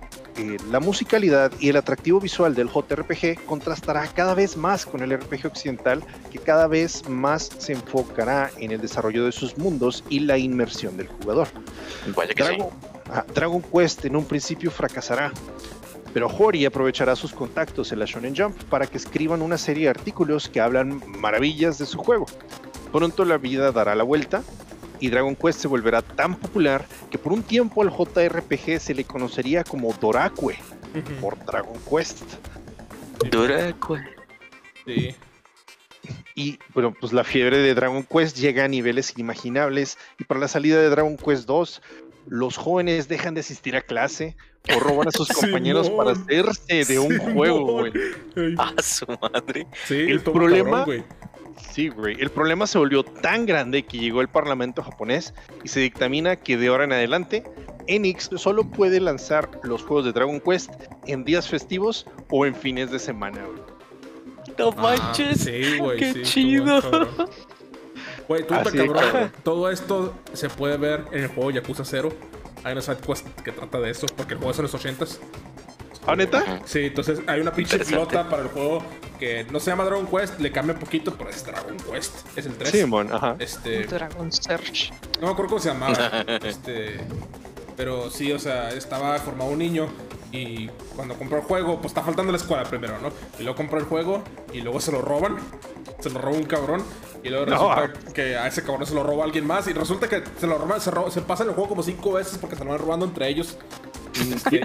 la musicalidad y el atractivo visual del JRPG contrastará cada vez más con el RPG occidental, que cada vez más se enfocará en el desarrollo de sus mundos y la inmersión del jugador. Vaya que sí. Dragon, ah, Dragon Quest en un principio fracasará, pero Hori aprovechará sus contactos en la Shonen Jump para que escriban una serie de artículos que hablan maravillas de su juego. Pronto la vida dará la vuelta y Dragon Quest se volverá tan popular que por un tiempo al JRPG se le conocería como Dorakue por Dragon Quest. Duracue. Sí. Y bueno, pues la fiebre de Dragon Quest llega a niveles inimaginables y para la salida de Dragon Quest 2 los jóvenes dejan de asistir a clase o roban a sus [LAUGHS] compañeros para hacerse de un juego, güey. A su madre. Sí, el problema- cabrón. Sí, güey. El problema se volvió tan grande que llegó el parlamento japonés y se dictamina que de ahora en adelante Enix solo puede lanzar los juegos de Dragon Quest en días festivos o en fines de semana, güey. No Ah, manches. Sí, güey. Qué sí, chido. Güey, tú cabrón. Todo esto se puede ver en el juego Yakuza 0. Hay una side quest que trata de eso, porque el juego es en los 80s. ¿Ah, neta? Sí, entonces hay una pinche pilota para el juego que no se llama Dragon Quest, le cambia un poquito, pero es Dragon Quest. Es el 3. Sí, mon, ajá. Este. Dragon Search. No me acuerdo cómo se llamaba. [LAUGHS] este. Pero sí, o sea, estaba formado un niño. Y cuando compró el juego, pues está faltando la escuela primero, ¿no? Y luego compró el juego y luego se lo roban. Se lo roba un cabrón. Y luego No, resulta que a ese cabrón se lo roba alguien más. Y resulta que se lo roban, se, ro- se pasan el juego como cinco veces porque se lo van robando entre ellos.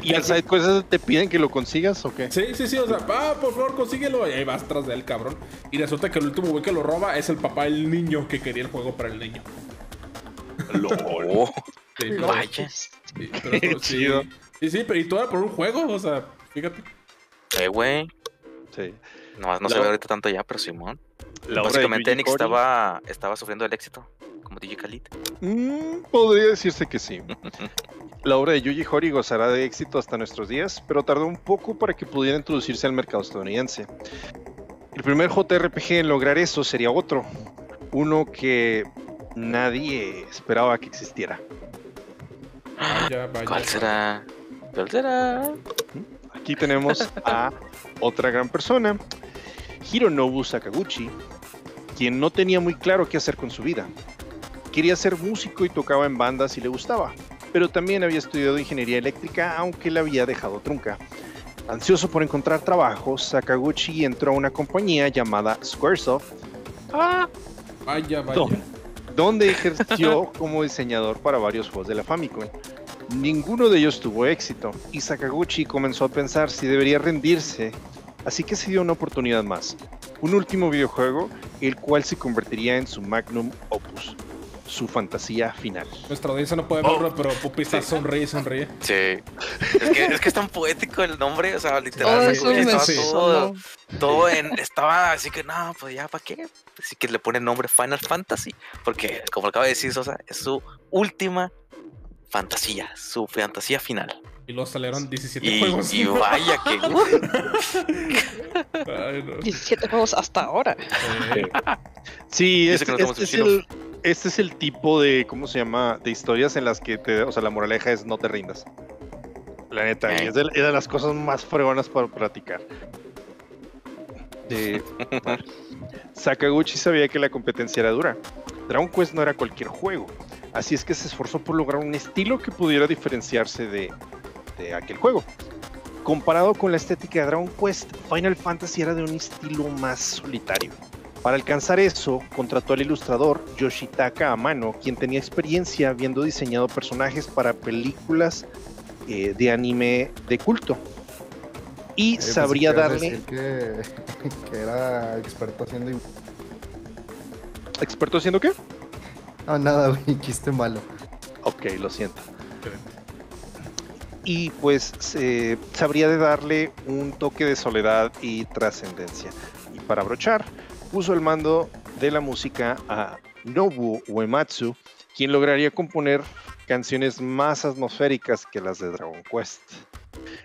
¿Y, al side quest te piden que lo consigas o qué? Sí, sí, sí, o sea, ah, por favor, consíguelo. Y ahí vas tras de él, cabrón. Y resulta que el último güey que lo roba es el papá del niño que quería el juego para el niño. Oh, Sí, pero- vaya. sí, pero Qué todo- sí. chido. Sí, sí, pero y todo era por un juego, o sea, fíjate. Eh, güey. Sí. No, no se ve ahorita tanto ya, pero Simón. La Básicamente Enix estaba, estaba sufriendo el éxito. Como DJ Khalid. mm, podría decirse que sí. [LAUGHS] La obra de Yuji Horii gozará de éxito hasta nuestros días, pero tardó un poco para que pudiera introducirse al mercado estadounidense. El primer JRPG en lograr eso sería otro, uno que nadie esperaba que existiera. Vaya, vaya. ¿Cuál será? ¿Cuál será? Aquí tenemos a otra gran persona, Hironobu Sakaguchi, quien no tenía muy claro qué hacer con su vida. Quería ser músico y tocaba en bandas y le gustaba, pero también había estudiado ingeniería eléctrica aunque la había dejado trunca. Ansioso por encontrar trabajo, Sakaguchi entró a una compañía llamada Squaresoft, Vaya, vaya. No. donde ejerció [LAUGHS] como diseñador para varios juegos de la Famicom. Ninguno de ellos tuvo éxito y Sakaguchi comenzó a pensar si debería rendirse, así que se dio una oportunidad más. Un último videojuego, el cual se convertiría en su magnum opus, su fantasía final. Nuestra audiencia no puede verlo, pero Pupi está sonríe, sonríe. Sí. Es que, es que es tan poético el nombre, o sea, Todo literal. eso sí, me estaba sí. todo, en. Estaba así que, no, pues ya, ¿para qué? Así que le pone nombre Final Fantasy. Porque, como acaba de decir Sosa, es su última fantasía, su fantasía final. Y luego salieron 17 Y, juegos. y vaya que. [LAUGHS] Ay, no. 17 juegos hasta ahora. Eh, Sí, Dice que no este es el, este es el tipo de, ¿cómo se llama? De historias en las que te, o sea, la moraleja es no te rindas. La neta, y Eh. es de, es de las cosas más fregonas para practicar. De- [LAUGHS] Sakaguchi sabía que la competencia era dura. Dragon Quest no era cualquier juego, así es que se esforzó por lograr un estilo que pudiera diferenciarse de, de aquel juego. Comparado con la estética de Dragon Quest, Final Fantasy era de un estilo más solitario. Para alcanzar eso, contrató al ilustrador Yoshitaka Amano, quien tenía experiencia habiendo diseñado personajes para películas eh, de anime de culto. Y sabría a darle decir Que, [LAUGHS] que era experto haciendo. experto haciendo qué? Ah, nada, [LAUGHS] güey, chiste malo. Ok, lo siento. Y pues se- sabría de darle un toque de soledad y trascendencia. Y para abrochar, puso el mando de la música a Nobu Uematsu, quien lograría componer canciones más atmosféricas que las de Dragon Quest.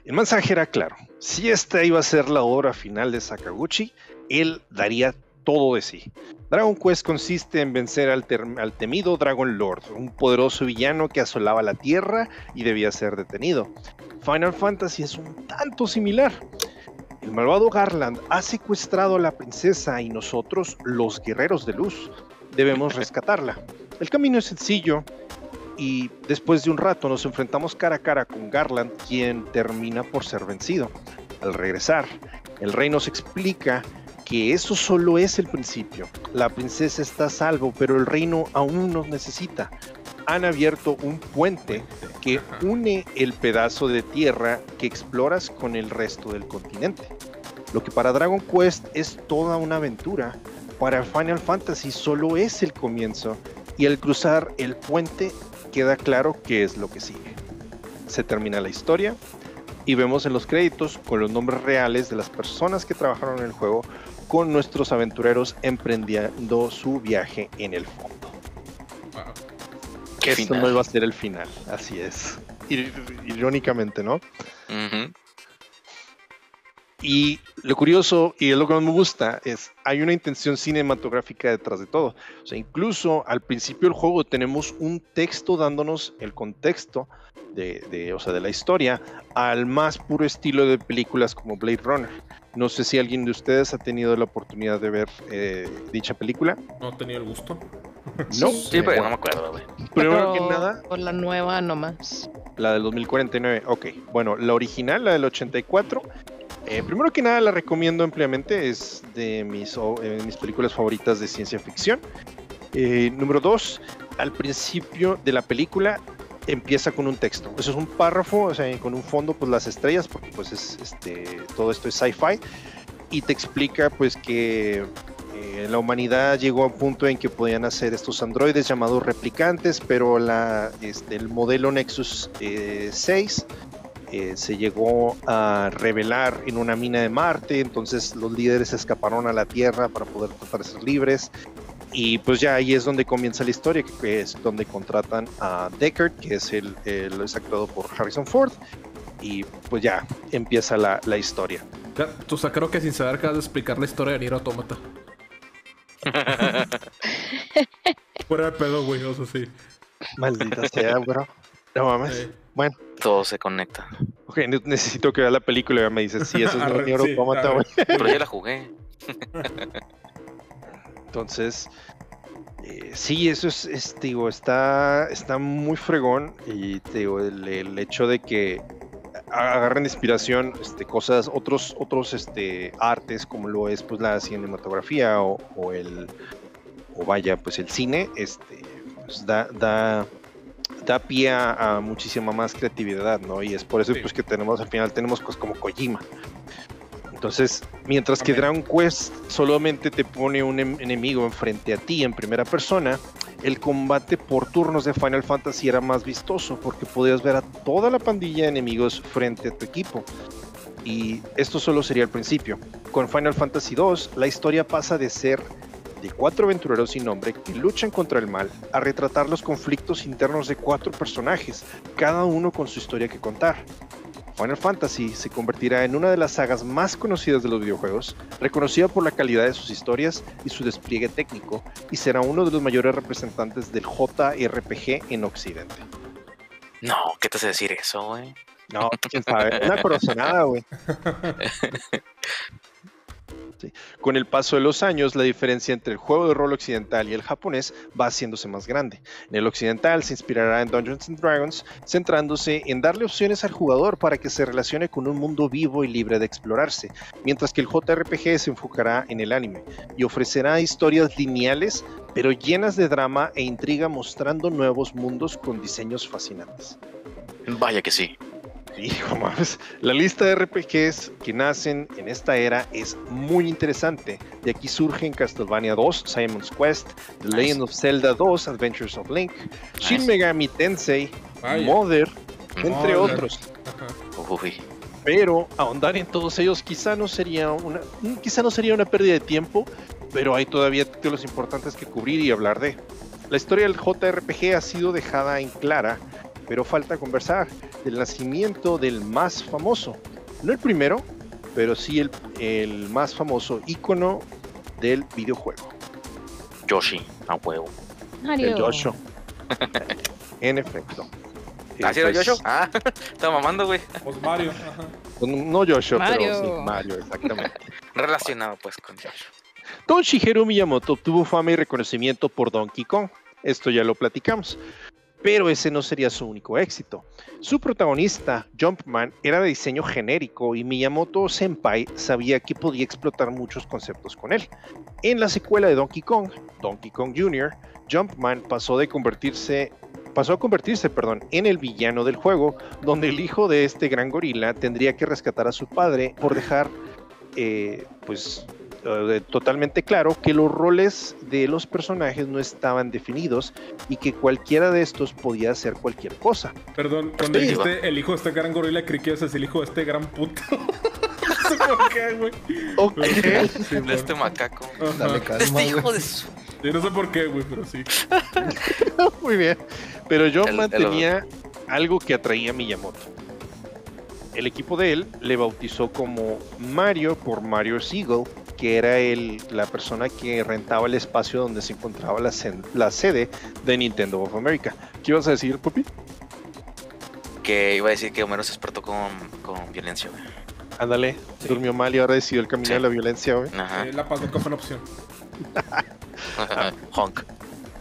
El mensaje era claro, si esta iba a ser la obra final de Sakaguchi, él daría todo de sí. Dragon Quest consiste en vencer al temido Dragon Lord, un poderoso villano que asolaba la Tierra y debía ser detenido. Final Fantasy es un tanto similar. El malvado Garland ha secuestrado a la princesa y nosotros, los guerreros de luz, debemos rescatarla. El camino es sencillo y después de un rato nos enfrentamos cara a cara con Garland, quien termina por ser vencido. Al regresar, el rey nos explica que eso solo es el principio. La princesa está a salvo, pero el reino aún nos necesita. Han abierto un puente que une el pedazo de tierra que exploras con el resto del continente. Lo que para Dragon Quest es toda una aventura, para Final Fantasy solo es el comienzo y al cruzar el puente queda claro qué es lo que sigue. Se termina la historia y vemos en los créditos con los nombres reales de las personas que trabajaron en el juego con nuestros aventureros emprendiendo su viaje en el fondo. Wow. Qué Esto final. no iba a ser el final, así es. Ir- Irónicamente, ¿no? Ujú. Y lo curioso, y es lo que más me gusta, es hay una intención cinematográfica detrás de todo. O sea, incluso al principio del juego tenemos un texto dándonos el contexto de, de, o sea, de la historia al más puro estilo de películas como Blade Runner. No sé si alguien de ustedes ha tenido la oportunidad de ver eh, dicha película. No he tenido el gusto. [LAUGHS] No, Sí, pero no me acuerdo, güey. primero que nada, por la nueva nomás. La del 2049, ok. Bueno, la original, la del 84. Eh, primero que nada la recomiendo ampliamente, es de mis, eh, películas favoritas de ciencia ficción. Eh, número dos, al principio de la película empieza con un texto. Eso es un párrafo, o sea, con un fondo, pues las estrellas, porque pues es, este, todo esto es sci-fi. Y te explica pues que la humanidad llegó a un punto en que podían hacer estos androides llamados replicantes, pero la, este, el modelo Nexus eh, 6 eh, se llegó a revelar en una mina de Marte, entonces los líderes escaparon a la Tierra para poder tratar de ser libres. Y pues ya ahí es donde comienza la historia, que es donde contratan a Deckard, que es el, el es actuado por Harrison Ford, y pues ya empieza la, la historia. Ya, Tú, o sea, creo que sin saber acabas de explicar la historia de Nier Automata. [LAUGHS] Fuera de pedo, güey, o sea, sí. Maldita sea, bro. No mames. Eh, Bueno, Todo se conecta. ok, ne- necesito que vea la película y ya me dices, sí, eso es [LAUGHS] Nier sí, Automata, güey. Pero ya la [LAUGHS] jugué. Entonces, eh, sí, eso es, es, digo, está, está muy fregón y te digo, el, el hecho de que agarren inspiración este, cosas, otros, otros este, artes como lo es pues la cinematografía o, o el, o vaya, pues el cine, este, pues, da, da, da pie a, a muchísima más creatividad, ¿no? Y es por eso Sí. pues que tenemos, al final tenemos cosas como Kojima. Entonces, mientras que. Dragon Quest solamente te pone un em- enemigo enfrente a ti en primera persona, el combate por turnos de Final Fantasy era más vistoso porque podías ver a toda la pandilla de enemigos frente a tu equipo. Y esto solo sería el principio. Con Final Fantasy II, la historia pasa de ser de cuatro aventureros sin nombre que luchan contra el mal a retratar los conflictos internos de cuatro personajes, cada uno con su historia que contar. Final Fantasy se convertirá en una de las sagas más conocidas de los videojuegos, reconocida por la calidad de sus historias y su despliegue técnico, y será uno de los mayores representantes del JRPG en Occidente. No, ¿qué te hace decir eso, güey? No, quién sabe, una corazonada, güey. [LAUGHS] Con el paso de los años, la diferencia entre el juego de rol occidental y el japonés va haciéndose más grande. En el occidental se inspirará en Dungeons and Dragons, centrándose en darle opciones al jugador para que se relacione con un mundo vivo y libre de explorarse, mientras que el JRPG se enfocará en el anime y ofrecerá historias lineales, pero llenas de drama e intriga, mostrando nuevos mundos con diseños fascinantes. Vaya que sí. Hijo mames, la lista de RPGs que nacen en esta era es muy interesante. De aquí surgen Castlevania 2, Simon's Quest, The Nice. Legend of Zelda 2, Adventures of Link, Shin. Megami Tensei, Vaya. Mother, entre Mother. otros. Ajá. Uy. Pero ahondar en todos ellos quizá no sería una, mm, quizá no sería una pérdida de tiempo, pero hay todavía títulos importantes que cubrir y hablar de. La historia del JRPG ha sido dejada en clara, pero falta conversar del nacimiento del más famoso. No el primero, pero sí el, el más famoso ícono del videojuego, Yoshi, a huevo. el Yosho. [LAUGHS] en efecto. Eh, ¿Ah, sí era pues, Yoshi? Ah, [LAUGHS] estaba mamando, güey. Pues Mario, ajá. No Yosho, Mario. pero sí, Mario, exactamente. [LAUGHS] Relacionado, pues, con Yoshi. Don Shigeru Miyamoto obtuvo fama y reconocimiento por Donkey Kong. Esto ya lo platicamos. Pero ese no sería su único éxito. Su protagonista, Jumpman, era de diseño genérico y Miyamoto Senpai sabía que podía explotar muchos conceptos con él. En la secuela de Donkey Kong, Donkey Kong Jr., Jumpman pasó de convertirse pasó a convertirse, perdón, en el villano del juego, donde el hijo de este gran gorila tendría que rescatar a su padre por dejar, eh, pues, eh, totalmente claro que los roles de los personajes no estaban definidos y que cualquiera de estos podía hacer cualquier cosa. Perdón, cuando Sí, dijiste el hijo de este gran gorila, creí que es el hijo de este gran puto. no sé por qué, güey. Ok. Sí, De este macaco. De calma, este hijo güey. de su. Yo no sé por qué, güey, pero sí. [LAUGHS] Muy bien. Pero yo El- el- mantenía algo que atraía a Miyamoto. El equipo de él le bautizó como Mario por Mario Siegel, que era el, la persona que rentaba el espacio donde se encontraba la, sen- la sede de Nintendo of America. ¿Qué ibas a decir, Pupi? Que iba a decir que Homero se despertó con, con violencia, güey. Ándale, durmió mal y ahora decidió el camino Sí. de la violencia, güey. Ajá. Eh, la paz nunca fue una opción. [LAUGHS] Honk.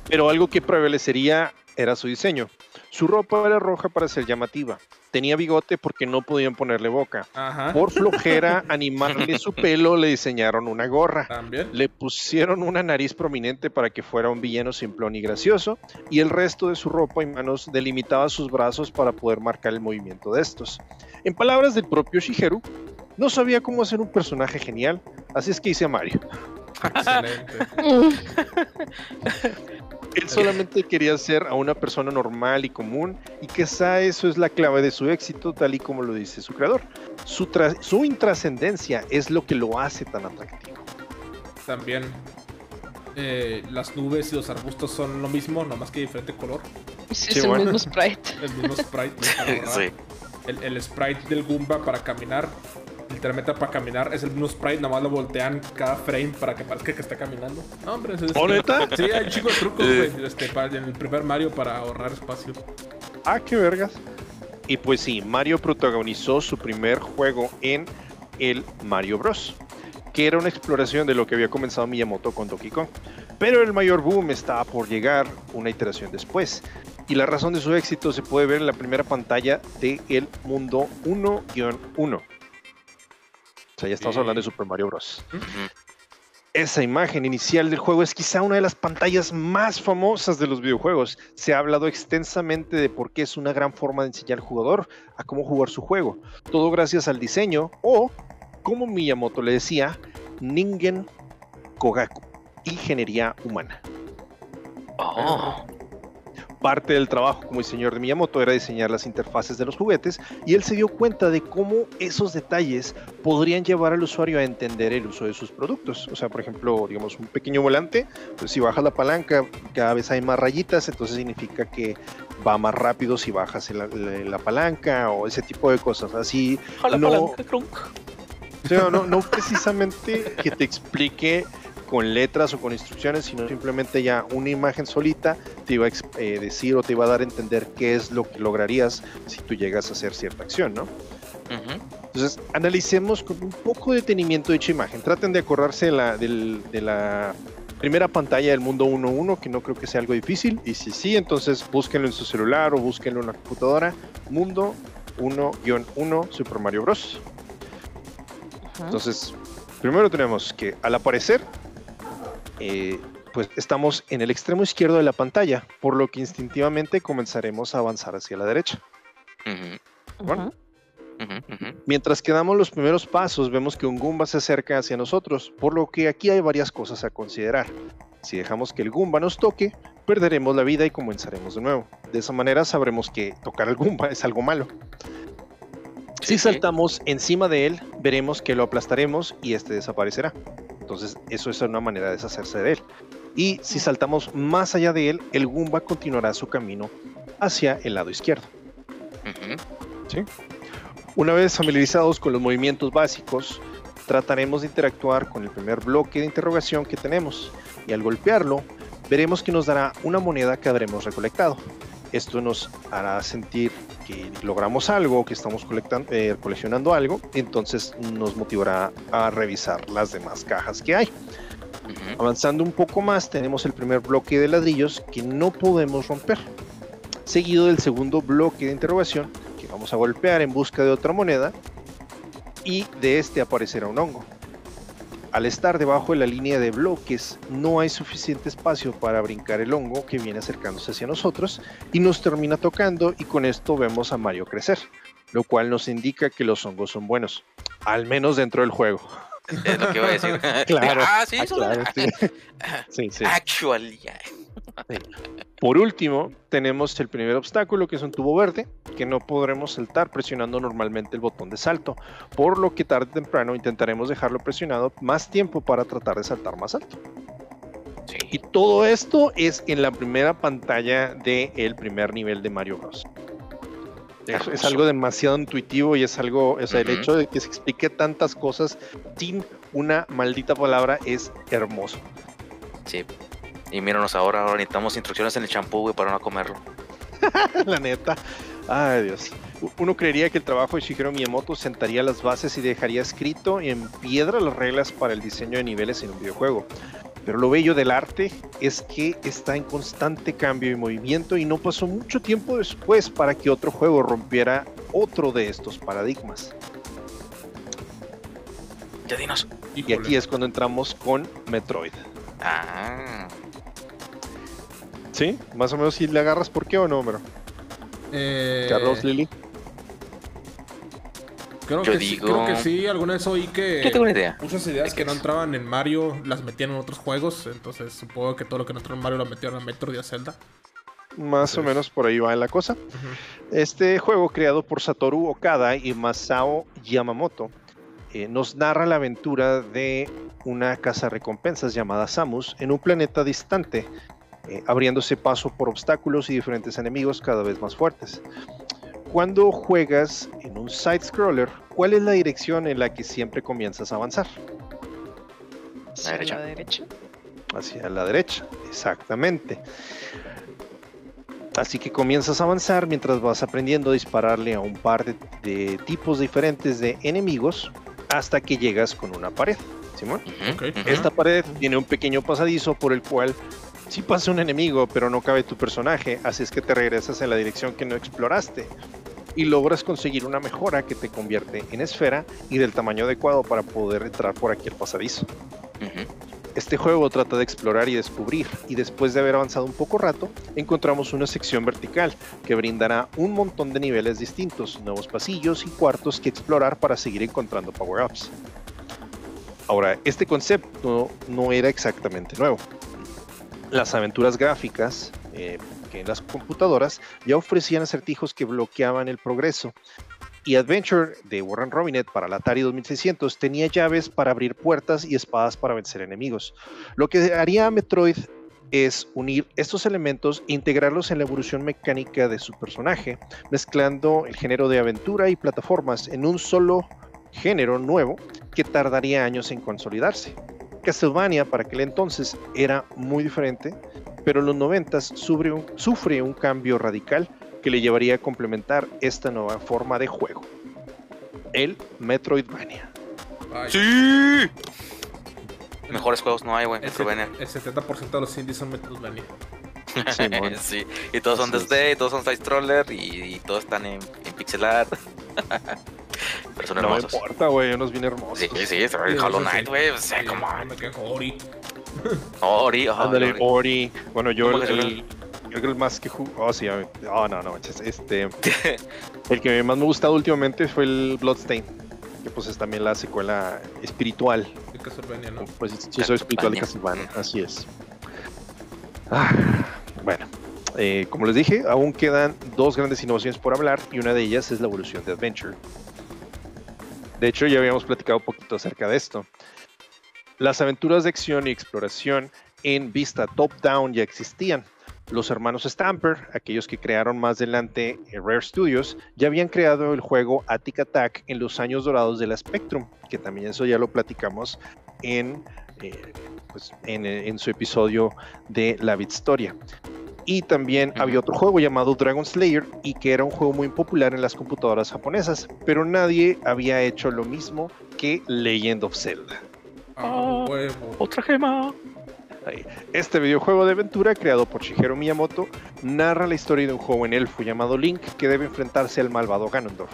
Pero algo que prevalecería era su diseño. Su ropa era roja para ser llamativa. Tenía bigote porque no podían ponerle boca. Ajá. Por flojera [LAUGHS] animarle su pelo, le diseñaron una gorra. También. Le pusieron una nariz prominente para que fuera un villano simplón y gracioso, y el resto de su ropa y manos delimitaba sus brazos para poder marcar el movimiento de estos. En palabras del propio Shigeru, no sabía cómo hacer un personaje genial, así es que hice a Mario. Excelente. [LAUGHS] Él solamente quería ser a una persona normal y común, y quizá eso es la clave de su éxito, tal y como lo dice su creador. Su, tra- su intrascendencia es lo que lo hace tan atractivo. También. eh, las nubes y los arbustos son lo mismo, nomás que diferente color. Sí, Sí, es el mismo sprite. El mismo sprite. no. [LAUGHS] Sí. el, el sprite del Goomba para caminar. Literalmente para caminar es el mismo sprite, nomás lo voltean cada frame para que parezca que está caminando. No, hombre, es, ¿Oh, neta? Sí, hay un chico de trucos, Eh. güey. Este, para- en el primer Mario para ahorrar espacio. Ah, qué vergas. Y pues sí, Mario protagonizó su primer juego en el Mario Bros. Que era una exploración de lo que había comenzado Miyamoto con Donkey Kong. Pero el mayor boom estaba por llegar una iteración después. Y la razón de su éxito se puede ver en la primera pantalla de El Mundo 1-1. O sea, ya estamos Sí. hablando de Super Mario Bros. Esa imagen inicial del juego es quizá una de las pantallas más famosas de los videojuegos. Se ha hablado extensamente de por qué es una gran forma de enseñar al jugador a cómo jugar su juego. Todo gracias al diseño o, como Miyamoto le decía, Ningen Kogaku, ingeniería humana. Oh. Parte del trabajo como diseñador de Miyamoto era diseñar las interfaces de los juguetes y él se dio cuenta de cómo esos detalles podrían llevar al usuario a entender el uso de sus productos. O sea, por ejemplo, digamos un pequeño volante, pues si bajas la palanca cada vez hay más rayitas, entonces significa que va más rápido si bajas la, la- la palanca o ese tipo de cosas. Así, palanca, no, no precisamente que te explique con letras o con instrucciones, sino simplemente ya una imagen solita te iba a eh, decir o te iba a dar a entender qué es lo que lograrías si tú llegas a hacer cierta acción, ¿no? Entonces, analicemos con un poco de detenimiento dicha imagen. Traten de acordarse de la, de la primera pantalla del mundo 1.1, que no creo que sea algo difícil. Y si sí, entonces búsquenlo en su celular o búsquenlo en la computadora. Mundo 1-1 Super Mario Bros. Entonces, primero tenemos que al aparecer, eh, pues estamos en el extremo izquierdo de la pantalla, por lo que instintivamente comenzaremos a avanzar hacia la derecha. Bueno. Mientras que damos los primeros pasos, vemos que un Goomba se acerca hacia nosotros, por lo que aquí hay varias cosas a considerar. Si dejamos que el Goomba nos toque, perderemos la vida y comenzaremos de nuevo. De esa manera sabremos que tocar al Goomba es algo malo. Si saltamos encima de él, veremos que lo aplastaremos y este desaparecerá. Entonces, eso es una manera de deshacerse de él. Y si saltamos más allá de él, el Goomba continuará su camino hacia el lado izquierdo. Ujú. Una vez familiarizados con los movimientos básicos, trataremos de interactuar con el primer bloque de interrogación que tenemos y al golpearlo veremos que nos dará una moneda que habremos recolectado. Esto nos hará sentir que logramos algo, que estamos colectando, eh, coleccionando algo, entonces nos motivará a revisar las demás cajas que hay. Avanzando un poco más, tenemos el primer bloque de ladrillos que no podemos romper, seguido del segundo bloque de interrogación que vamos a golpear en busca de otra moneda y de este aparecerá un hongo. Al estar debajo de la línea de bloques, no hay suficiente espacio para brincar el hongo que viene acercándose hacia nosotros y nos termina tocando y con esto vemos a Mario crecer, lo cual nos indica que los hongos son buenos, al menos dentro del juego. Es lo que iba a decir. [LAUGHS] Claro. ah, sí, Ah, claro, [LAUGHS] sí. Sí, sí. Actually. Por último, tenemos el primer obstáculo, que es un tubo verde, que no podremos saltar presionando normalmente el botón de salto, por lo que tarde o temprano intentaremos dejarlo presionado más tiempo para tratar de saltar más alto. Y todo esto es en la primera pantalla del primer nivel de Mario Bros. Es, algo demasiado intuitivo y es algo, o sea, el hecho de que se explique tantas cosas sin una maldita palabra es hermoso. Sí. Y míranos ahora, ahora necesitamos instrucciones en el champú, güey, para no comerlo. [LAUGHS] La neta. Ay, Dios. Uno creería que el trabajo de Shigeru Miyamoto sentaría las bases y dejaría escrito en piedra las reglas para el diseño de niveles en un videojuego. Pero lo bello del arte es que está en constante cambio y movimiento y no pasó mucho tiempo después para que otro juego rompiera otro de estos paradigmas. Ya dinos. Y aquí es cuando entramos con Metroid. Ah. ¿Sí? Más o menos si le agarras por qué o no, pero Eh, Carlos Lili. Creo Yo que, sí, digo- creo que sí, alguna vez oí que Yo tengo una idea. muchas ideas que no entraban en Mario las metían en otros juegos, entonces supongo que todo lo que no entró en Mario lo metieron en Metroid y a Zelda. Más o menos por ahí va la cosa. Este juego, creado por Satoru Okada y Masao Yamamoto, eh, nos narra la aventura de una casa recompensas llamada Samus en un planeta distante, eh, abriéndose paso por obstáculos y diferentes enemigos cada vez más fuertes. Cuando juegas en un side-scroller, ¿cuál es la dirección en la que siempre comienzas a avanzar? Hacia derecha. la derecha. hacia la derecha, exactamente. Así que comienzas a avanzar mientras vas aprendiendo a dispararle a un par de, de tipos diferentes de enemigos hasta que llegas con una pared. Simón, esta pared tiene un pequeño pasadizo por el cual sí pasa un enemigo, pero no cabe tu personaje, así es que te regresas en la dirección que no exploraste y logras conseguir una mejora que te convierte en esfera y del tamaño adecuado para poder entrar por aquí al pasadizo. Este juego trata de explorar y descubrir, y después de haber avanzado un poco rato, encontramos una sección vertical que brindará un montón de niveles distintos, nuevos pasillos y cuartos que explorar para seguir encontrando power-ups. Ahora, este concepto no era exactamente nuevo. Las aventuras gráficas, eh, que en las computadoras ya ofrecían acertijos que bloqueaban el progreso, y Adventure de Warren Robinet para la Atari 2600 tenía llaves para abrir puertas y espadas para vencer enemigos. Lo que haría a Metroid es unir estos elementos e integrarlos en la evolución mecánica de su personaje, mezclando el género de aventura y plataformas en un solo género nuevo que tardaría años en consolidarse. Castlevania para aquel entonces era muy diferente, pero en los 90 sufre un, sufre un cambio radical que le llevaría a complementar esta nueva forma de juego. El Metroidvania. Ay, ¡Sí! Mejores juegos no hay, güey. el, Metroidvania. el 70% de los indies son Metroidvania. Sí, [LAUGHS] y todos son Así es. 2D, y todos son side scroller y, y todos están en, en pixel art. [LAUGHS] Pero son No hermosos. importa, güey, unos bien hermosos. Sí, sí, sí, Sí, Hollow. Knight, güey. O sea, come no on. me Ori. Ori, oh, Ándale, Ori. Ori. Bueno, yo ¿Cómo el, el- creo que el más que jugué. Oh, sí, a mí- oh, no, no, manches, Este. [LAUGHS] el que más me ha gustado últimamente fue el Bloodstain. Que pues es también la secuela espiritual. De Castlevania, ¿no? Pues sí, soy espiritual de Castlevania. Castlevania, así es. Ah, bueno, eh, como les dije, aún quedan dos grandes innovaciones por hablar y una de ellas es la evolución de Adventure. De hecho, ya habíamos platicado un poquito acerca de esto. Las aventuras de acción y exploración en vista top-down ya existían. Los hermanos Stamper, aquellos que crearon más adelante eh, Rare Studios, ya habían creado el juego Attic Attack en los años dorados de la Spectrum, que también eso ya lo platicamos en, eh, pues, en, su episodio de la Bitstoria. Y también había otro juego llamado Dragon Slayer y que era un juego muy popular en las computadoras japonesas, pero nadie había hecho lo mismo que Legend of Zelda. Ah, huevo. Otra gema. Este videojuego de aventura creado por Shigeru Miyamoto narra la historia de un joven elfo llamado Link que debe enfrentarse al malvado Ganondorf.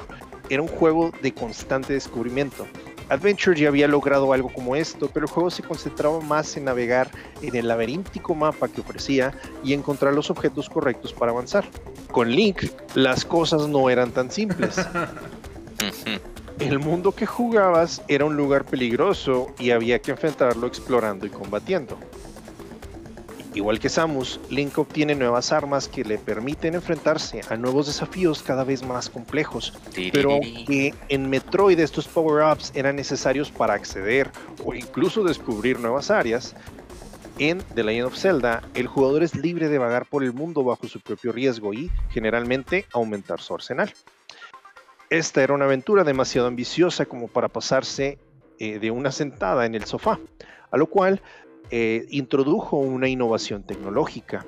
Era un juego de constante descubrimiento. Adventure ya había logrado algo como esto, pero el juego se concentraba más en navegar en el laberíntico mapa que ofrecía y encontrar los objetos correctos para avanzar. Con Link, las cosas no eran tan simples. [LAUGHS] El mundo que jugabas era un lugar peligroso y había que enfrentarlo explorando y combatiendo. Igual que Samus, Link obtiene nuevas armas que le permiten enfrentarse a nuevos desafíos cada vez más complejos, pero que en Metroid estos power-ups eran necesarios para acceder o incluso descubrir nuevas áreas, en The Legend of Zelda el jugador es libre de vagar por el mundo bajo su propio riesgo y, generalmente, aumentar su arsenal. Esta era una aventura demasiado ambiciosa como para pasarse eh, de una sentada en el sofá, a lo cual eh, introdujo una innovación tecnológica,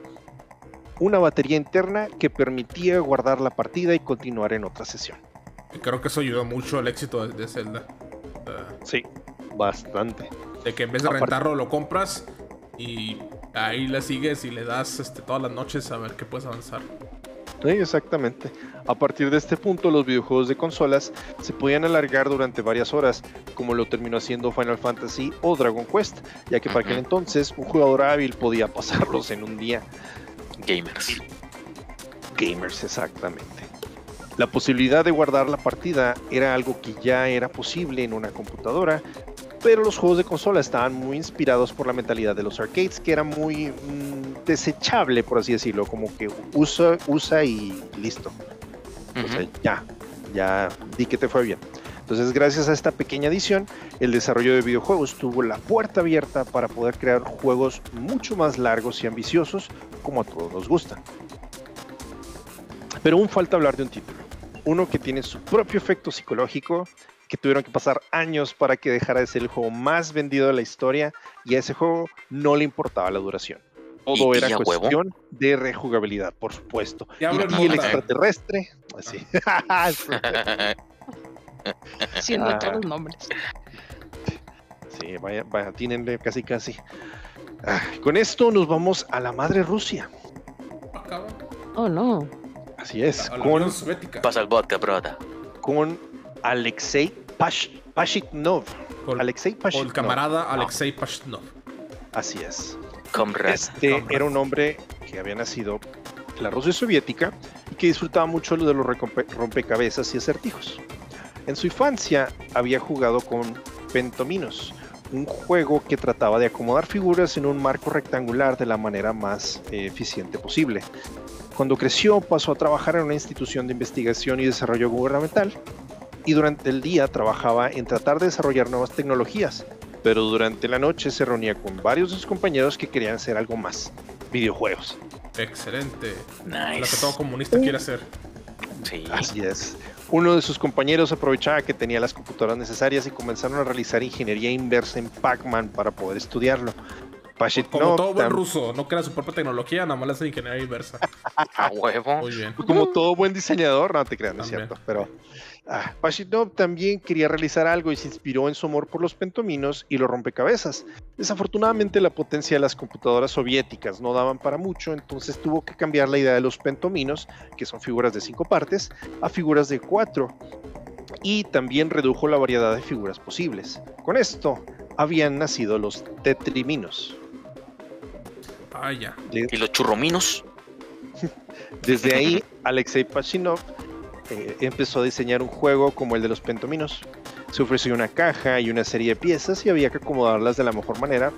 una batería interna que permitía guardar la partida y continuar en otra sesión. creo que eso ayudó mucho al éxito de, Zelda. sí, bastante. De que en vez de rentarlo lo compras y ahí le sigues y le das este, todas las noches a ver qué puedes avanzar. Sí, exactamente. A partir de este punto, los videojuegos de consolas se podían alargar durante varias horas, como lo terminó haciendo Final Fantasy o Dragon Quest, ya que para aquel entonces un jugador hábil podía pasarlos en un día. Gamers. Gamers, exactamente. La posibilidad de guardar la partida era algo que ya era posible en una computadora, pero los juegos de consola estaban muy inspirados por la mentalidad de los arcades, que era muy mm, desechable, por así decirlo, como que usa, usa y listo. O sea, ya, ya di que te fue bien. Entonces, gracias a esta pequeña adición, el desarrollo de videojuegos tuvo la puerta abierta para poder crear juegos mucho más largos y ambiciosos, como a todos nos gusta. Pero aún falta hablar de un título, uno que tiene su propio efecto psicológico que tuvieron que pasar años para que dejara de ser el juego más vendido de la historia y a ese juego no le importaba la duración. Todo era cuestión de rejugabilidad, por supuesto. Y, el extraterrestre, así. [LAUGHS] [LAUGHS] Siendo ah. todos los nombres. Sí, vaya, vaya, tienen casi casi. Ah, con esto nos vamos a la madre Rusia. Oh no. Así es. con, Pasa el vodka, brother. Con Alexei Pashitnov. Alexei Pashitnov. O el camarada. Alexei Pashitnov. Así es. Este era un hombre que había nacido en la Rusia soviética y que disfrutaba mucho de los rompecabezas y acertijos. En su infancia había jugado con Pentominos, un juego que trataba de acomodar figuras en un marco rectangular de la manera más eh, eficiente posible. Cuando creció pasó a trabajar en una institución de investigación y desarrollo gubernamental y durante el día trabajaba en tratar de desarrollar nuevas tecnologías, pero durante la noche se reunía con varios de sus compañeros que querían hacer algo más, videojuegos. Excelente. Lo que todo comunista quiere hacer. Sí. Así es. Uno de sus compañeros aprovechaba que tenía las computadoras necesarias y comenzaron a realizar ingeniería inversa en Pac-Man para poder estudiarlo. Como todo buen ruso, no crea su propia tecnología, nada más la hace ingeniería inversa. [LAUGHS] A huevo. Muy bien. Como todo buen diseñador, no te creas, no es cierto. Pero ah, también quería realizar algo y se inspiró en su amor por los pentominos y los rompecabezas. Desafortunadamente, la potencia de las computadoras soviéticas no daban para mucho, entonces tuvo que cambiar la idea de los pentominos, que son figuras de cinco partes, a figuras de cuatro. Y también redujo la variedad de figuras posibles. Con esto, habían nacido los tetriminos. Ah, ya. ¿Y los churrominos? [LAUGHS] Desde ahí, Alexei Pachinov eh, empezó a diseñar un juego como el de los pentominos. Se ofreció una caja y una serie de piezas y había que acomodarlas de la mejor manera,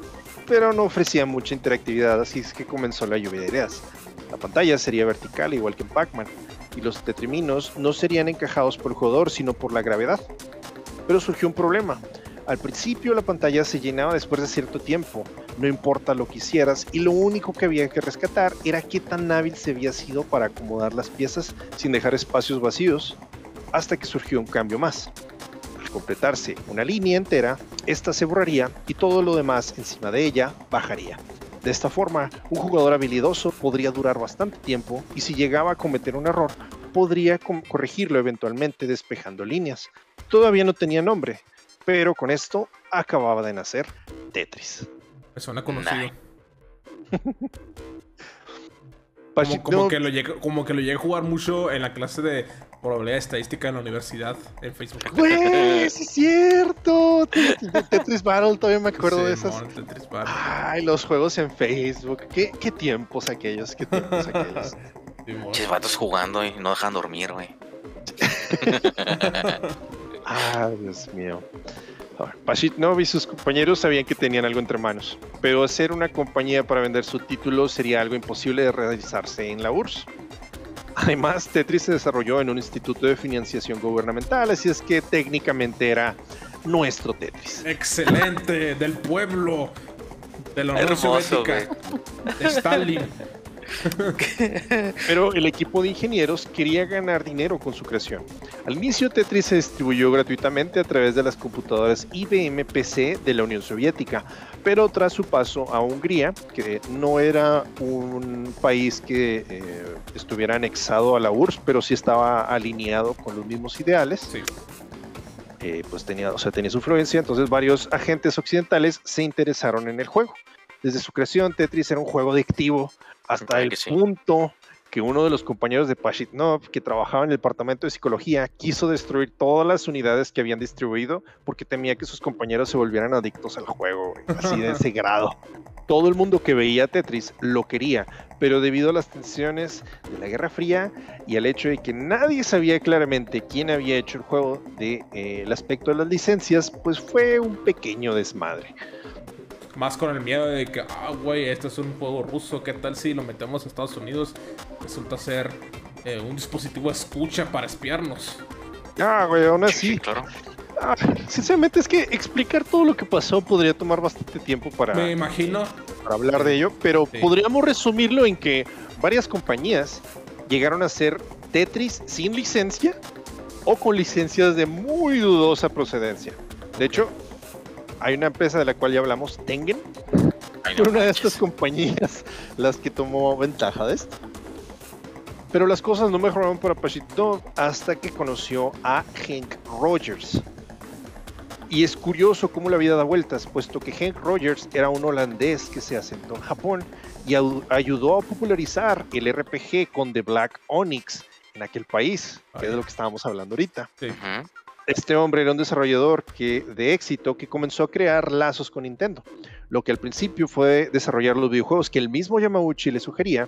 pero no ofrecía mucha interactividad, así es que comenzó la lluvia de ideas. La pantalla sería vertical, igual que en Pac-Man, y los tetriminos no serían encajados por el jugador, sino por la gravedad. Pero surgió un problema. Al principio la pantalla se llenaba después de cierto tiempo, no importa lo que hicieras, y lo único que había que rescatar era qué tan hábil se había sido para acomodar las piezas sin dejar espacios vacíos, hasta que surgió un cambio más. Al completarse una línea entera, esta se borraría y todo lo demás encima de ella bajaría. De esta forma, un jugador habilidoso podría durar bastante tiempo y si llegaba a cometer un error, podría corregirlo eventualmente despejando líneas. Todavía no tenía nombre, pero con esto acababa de nacer Tetris. Me suena conocido. [LAUGHS] como, que lo llegué, como que lo llegué a jugar mucho en la clase de probabilidad estadística en la universidad en Facebook. ¡Güey! [LAUGHS] ¡Sí es cierto! Tetris Battle, todavía me acuerdo de esas. Ay, los juegos en Facebook. ¿Qué, qué tiempos aquellos, qué tiempos aquellos. [LAUGHS] Vatos jugando y no dejan dormir, güey. Ah, Dios mío. Pashitnov y sus compañeros sabían que tenían algo entre manos, pero hacer una compañía para vender su título sería algo imposible de realizarse en la URSS. Además, Tetris se desarrolló en un instituto de financiación gubernamental, así es que técnicamente era nuestro Tetris. Excelente, del pueblo, de la Unión Soviética, de Stalin. [LAUGHS] [LAUGHS] Pero el equipo de ingenieros quería ganar dinero con su creación. Al inicio Tetris se distribuyó gratuitamente a través de las computadoras IBM PC de la Unión Soviética, pero tras su paso a Hungría, que no era un país que eh, estuviera anexado a la URSS, pero sí estaba alineado con los mismos ideales, Sí. eh, pues tenía, o sea, tenía su influencia, entonces varios agentes occidentales se interesaron en el juego. Desde su creación, Tetris era un juego adictivo hasta el que sí. punto que uno de los compañeros de Pashitnov, que trabajaba en el departamento de psicología, quiso destruir todas las unidades que habían distribuido porque temía que sus compañeros se volvieran adictos al juego, así de ese [LAUGHS] grado. Todo el mundo que veía Tetris lo quería, pero debido a las tensiones de la Guerra Fría y al hecho de que nadie sabía claramente quién había hecho el juego de eh, el aspecto de las licencias, pues fue un pequeño desmadre. Más con el miedo de que, ah, güey, esto es un juego ruso, ¿qué tal si lo metemos a Estados Unidos? Resulta ser eh, un dispositivo escucha para espiarnos. Ah, güey, aún Sí, así, claro. ah, sinceramente es que explicar todo lo que pasó podría tomar bastante tiempo para, Me imagino. para hablar de ello, pero Sí. podríamos resumirlo en que varias compañías llegaron a hacer Tetris sin licencia o con licencias de muy dudosa procedencia. De hecho, hay una empresa de la cual ya hablamos, Tengen, fue una de estas compañías las que tomó ventaja de esto. Pero las cosas no mejoraron para Pashitnov hasta que conoció a Hank Rogers. Y es curioso cómo la vida da vueltas, puesto que Hank Rogers era un holandés que se asentó en Japón y ayudó a popularizar el RPG con The Black Onyx en aquel país, que es de lo que estábamos hablando ahorita. Sí. Este hombre era un desarrollador de éxito que comenzó a crear lazos con Nintendo. Lo que al principio fue desarrollar los videojuegos que el mismo Yamauchi le sugería,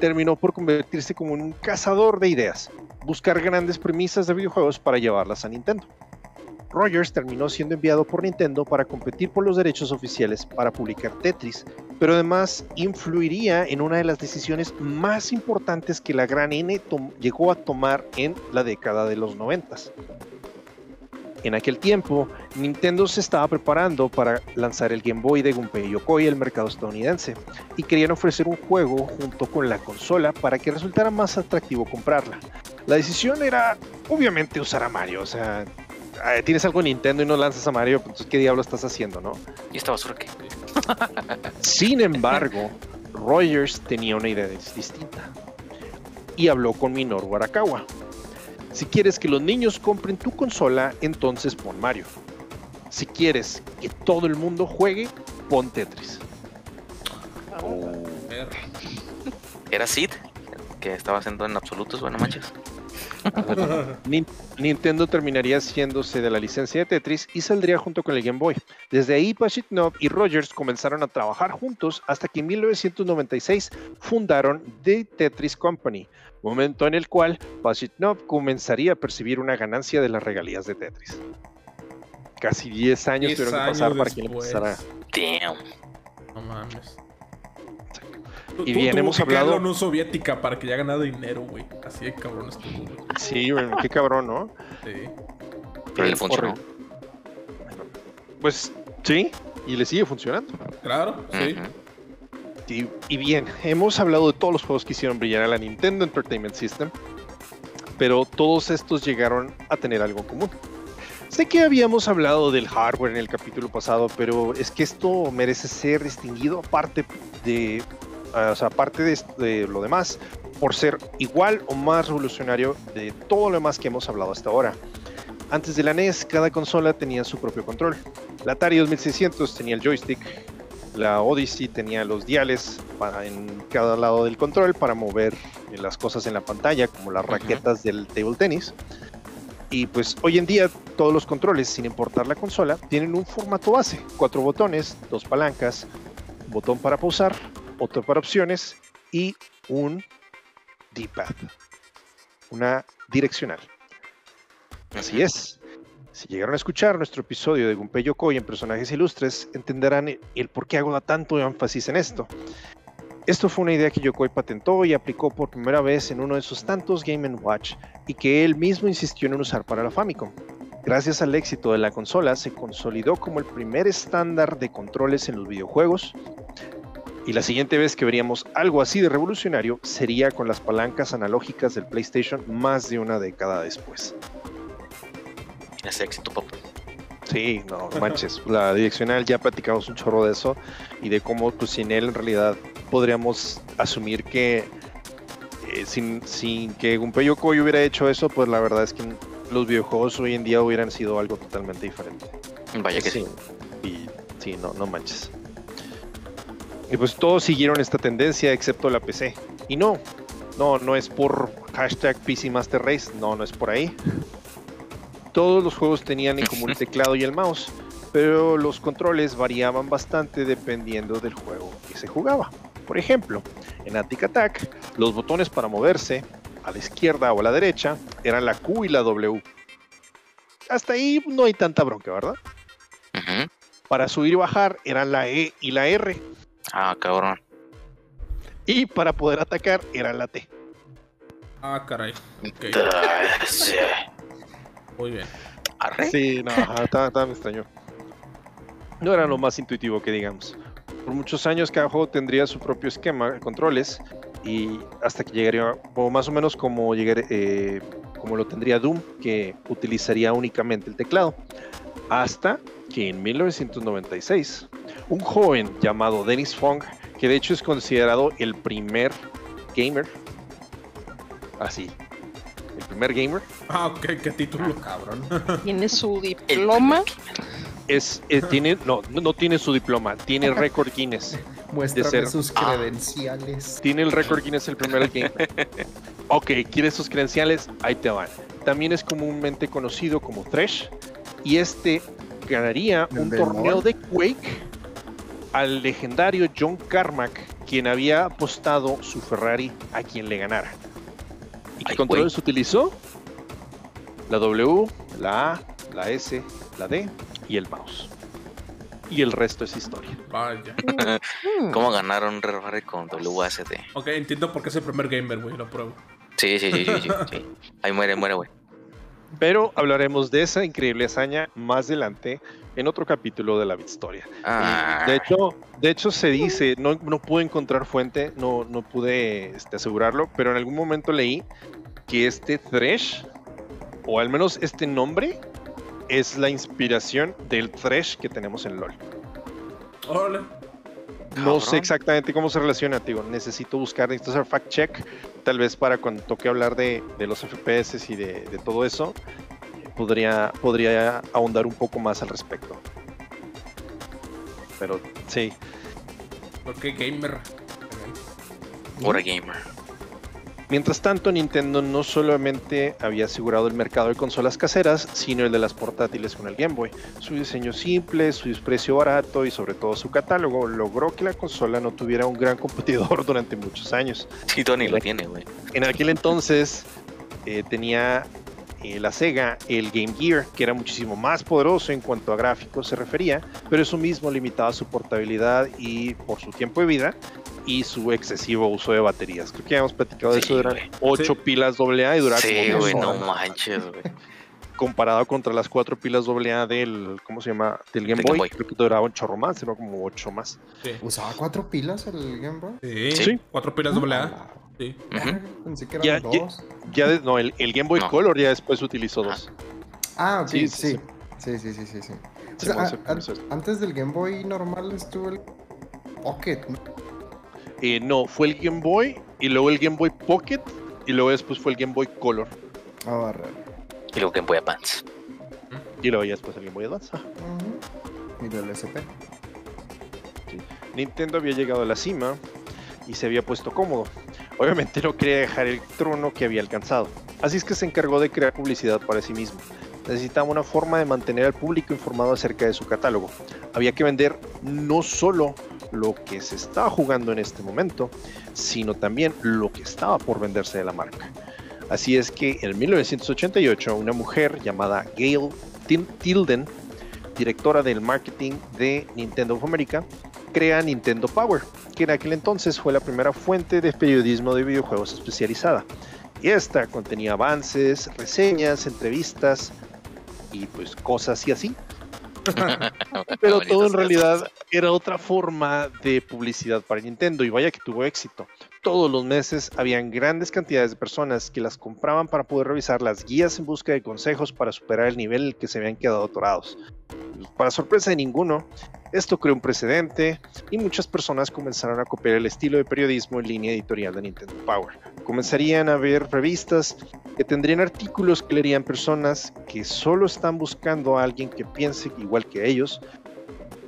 terminó por convertirse como un cazador de ideas, buscar grandes premisas de videojuegos para llevarlas a Nintendo. Rogers terminó siendo enviado por Nintendo para competir por los derechos oficiales para publicar Tetris, pero además influiría en una de las decisiones más importantes que la gran N llegó a tomar en la década de los 90. En aquel tiempo, Nintendo se estaba preparando para lanzar el Game Boy de Gunpei Yokoi al mercado estadounidense y querían ofrecer un juego junto con la consola para que resultara más atractivo comprarla. La decisión era obviamente usar a Mario, o sea, eh, tienes algo en Nintendo y no lanzas a Mario, pues, entonces qué diablo estás haciendo, ¿no? ¿Y esta basura qué? Sin embargo, Rogers tenía una idea dis- distinta y habló con Minoru Arakawa. Si quieres que los niños compren tu consola, entonces pon Mario. Si quieres que todo el mundo juegue, pon Tetris. Ver. ¿Era Sid? Que estaba haciendo en absolutos, bueno, manches. [LAUGHS] Nin- Nintendo terminaría haciéndose de la licencia de Tetris y saldría junto con el Game Boy. Desde ahí, Pashitnov y Rogers comenzaron a trabajar juntos hasta que en 1996 fundaron The Tetris Company, momento en el cual Pashitnov comenzaría a percibir una ganancia de las regalías de Tetris. Casi 10 años 10 tuvieron que años pasar para que después. empezara. Damn. No mames. Y bien, hemos hablado- la Unión Soviética para que ya ganara dinero, güey. Así de cabrón estuvo, güey. Sí, bueno, qué cabrón, ¿no? Sí. Pero le funcionó. Pues sí, y le sigue funcionando. Claro, sí. Y, bien, hemos hablado de todos los juegos que hicieron brillar a la Nintendo Entertainment System, pero todos estos llegaron a tener algo en común. Sé que habíamos hablado del hardware en el capítulo pasado, pero es que esto merece ser distinguido aparte de, ah, o sea, aparte de lo demás, por ser igual o más revolucionario de todo lo demás que hemos hablado hasta ahora. Antes de la NES, cada consola tenía su propio control. La Atari 2600 tenía el joystick, la Odyssey tenía los diales para, en cada lado del control para mover eh, las cosas en la pantalla, como las raquetas del table tennis. Y pues hoy en día todos los controles, sin importar la consola, tienen un formato base. Cuatro botones, dos palancas, botón para pausar, otro para opciones y un D-pad. Una direccional. Así es. Si llegaron a escuchar nuestro episodio de Gunpei Yokoi en personajes ilustres, entenderán el por qué hago tanto énfasis en esto. Esto fue una idea que Yokoi patentó y aplicó por primera vez en uno de sus tantos Game Watch y que él mismo insistió en usar para la Famicom. Gracias al éxito de la consola, se consolidó como el primer estándar de controles en los videojuegos. Y la siguiente vez que veríamos algo así de revolucionario sería con las palancas analógicas del PlayStation más de una década después. Ese éxito, papá. Sí, no manches. La direccional ya platicamos un chorro de eso y de cómo pues, sin él en realidad podríamos asumir que eh, sin, sin que Gunpei Yokoi hubiera hecho eso, pues la verdad es que los videojuegos hoy en día hubieran sido algo totalmente diferente. Vaya que sí. Y sí, no, no manches. Y pues todos siguieron esta tendencia excepto la PC. Y no, no, no es por hashtag PC Master Race, no, no es por ahí. Todos los juegos tenían en común el [LAUGHS] teclado y el mouse, pero los controles variaban bastante dependiendo del juego que se jugaba. Por ejemplo, en Attic Attack, los botones para moverse a la izquierda o a la derecha eran la Q y la W. Hasta ahí no hay tanta bronca, ¿verdad? Para subir y bajar eran la E y la R. Ah, cabrón. Y para poder atacar era la T. Ah, caray. Muy bien. Arre. Sí, no, estaba, me extrañó. No era lo más intuitivo que digamos. Por muchos años cada juego tendría su propio esquema de controles y hasta que llegaría, o más o menos como, llegar, eh, como lo tendría Doom, que utilizaría únicamente el teclado. Hasta que en 1996, un joven llamado Dennis Fong, que de hecho es considerado el primer gamer, así, primer gamer, Ah, ok, qué título. Cabrón. [LAUGHS] Tiene su diploma. es, eh, tiene, no, no tiene su diploma, tiene récord Guinness. Muéstrame ser- sus Ah. credenciales. Tiene el récord Guinness el primer gamer. [LAUGHS] Ok, ¿quieres sus credenciales? Ahí te van. También es comúnmente conocido como Thresh. Y este ganaría ¿El un torneo de Quake al legendario John Carmack, quien había apostado su Ferrari a quien le ganara. ¿Y qué Ay, controles utilizó? La W, la A, la S, la D y el mouse. Y el resto es historia. Vaya. Hmm. ¿Cómo ganaron Ferrari con WSD? Ok, entiendo por qué es el primer gamer, güey, lo pruebo. Sí, sí, sí, sí, sí, [LAUGHS] sí. Ahí muere, muere, güey. Pero hablaremos de esa increíble hazaña más adelante en otro capítulo de la Historia. Ah, De hecho, de hecho se dice, no, no pude encontrar fuente, no, no pude este, asegurarlo, pero en algún momento leí que este Thresh, o al menos este nombre, es la inspiración del Thresh que tenemos en LOL. Órale. No sé exactamente cómo se relaciona, digo, necesito buscar, necesito hacer fact check, tal vez para cuando toque hablar de, de los FPS y de, de todo eso, podría, podría ahondar un poco más al respecto. Pero sí, ¿Por qué gamer? What a gamer. Mientras tanto, Nintendo no solamente había asegurado el mercado de consolas caseras, sino el de las portátiles con el Game Boy. Su diseño simple, su precio barato y sobre todo su catálogo logró que la consola no tuviera un gran competidor [LAUGHS] durante muchos años. Sí, Tony lo tiene, güey. En aquel entonces eh, tenía eh, la Sega el Game Gear, que era muchísimo más poderoso en cuanto a gráficos se refería, pero eso mismo limitaba su portabilidad y por su tiempo de vida y su excesivo uso de baterías. Creo que ya hemos platicado de Sí, eso, eran güey. 8 Sí. pilas AA y duraba Sí, güey, no manches, güey. [LAUGHS] comparado contra las 4 pilas AA del, ¿cómo se llama? Del Game Boy, Game Boy. creo que duraba un chorro más, era como 8 más. Sí. ¿Usaba cuatro pilas el Game Boy? Sí. Sí. Cuatro pilas doble Ah, Sí. Ujú. [LAUGHS] Pensé que Ya- eran ya- dos. Ya, de- no, el, el Game Boy No. Color ya después utilizó dos. Ah, ok, Sí, sí. sí, Sí, sí, sí, sí, sí. O sea, a a- antes del Game Boy normal estuvo el Pocket. ¿no? Eh, no, fue el Game Boy y luego el Game Boy Pocket y luego después fue el Game Boy Color Ah, raro. Y luego Game Boy Advance. y luego ya después el Game Boy Advance. Ah. Y el SP. Nintendo había llegado a la cima y se había puesto cómodo. Obviamente no quería dejar el trono que había alcanzado, así es que se encargó de crear publicidad para sí mismo. Necesitaba una forma de mantener al público informado acerca de su catálogo. Había que vender no solo lo que se estaba jugando en este momento, sino también lo que estaba por venderse de la marca. Así es que en 1988 una mujer llamada Gail Tilden, directora del marketing de Nintendo of America, crea Nintendo Power, que en aquel entonces fue la primera fuente de periodismo de videojuegos especializada. Y esta contenía avances, reseñas, entrevistas y pues cosas y así. [LAUGHS] Pero todo en realidad era otra forma de publicidad para Nintendo y vaya que tuvo éxito. Todos los meses habían grandes cantidades de personas que las compraban para poder revisar las guías en busca de consejos para superar el nivel en el que se habían quedado atorados. Para sorpresa de ninguno, esto creó un precedente y muchas personas comenzaron a copiar el estilo de periodismo en línea editorial de Nintendo Power. Comenzarían a ver revistas que tendrían artículos que leerían personas que solo están buscando a alguien que piense igual que ellos.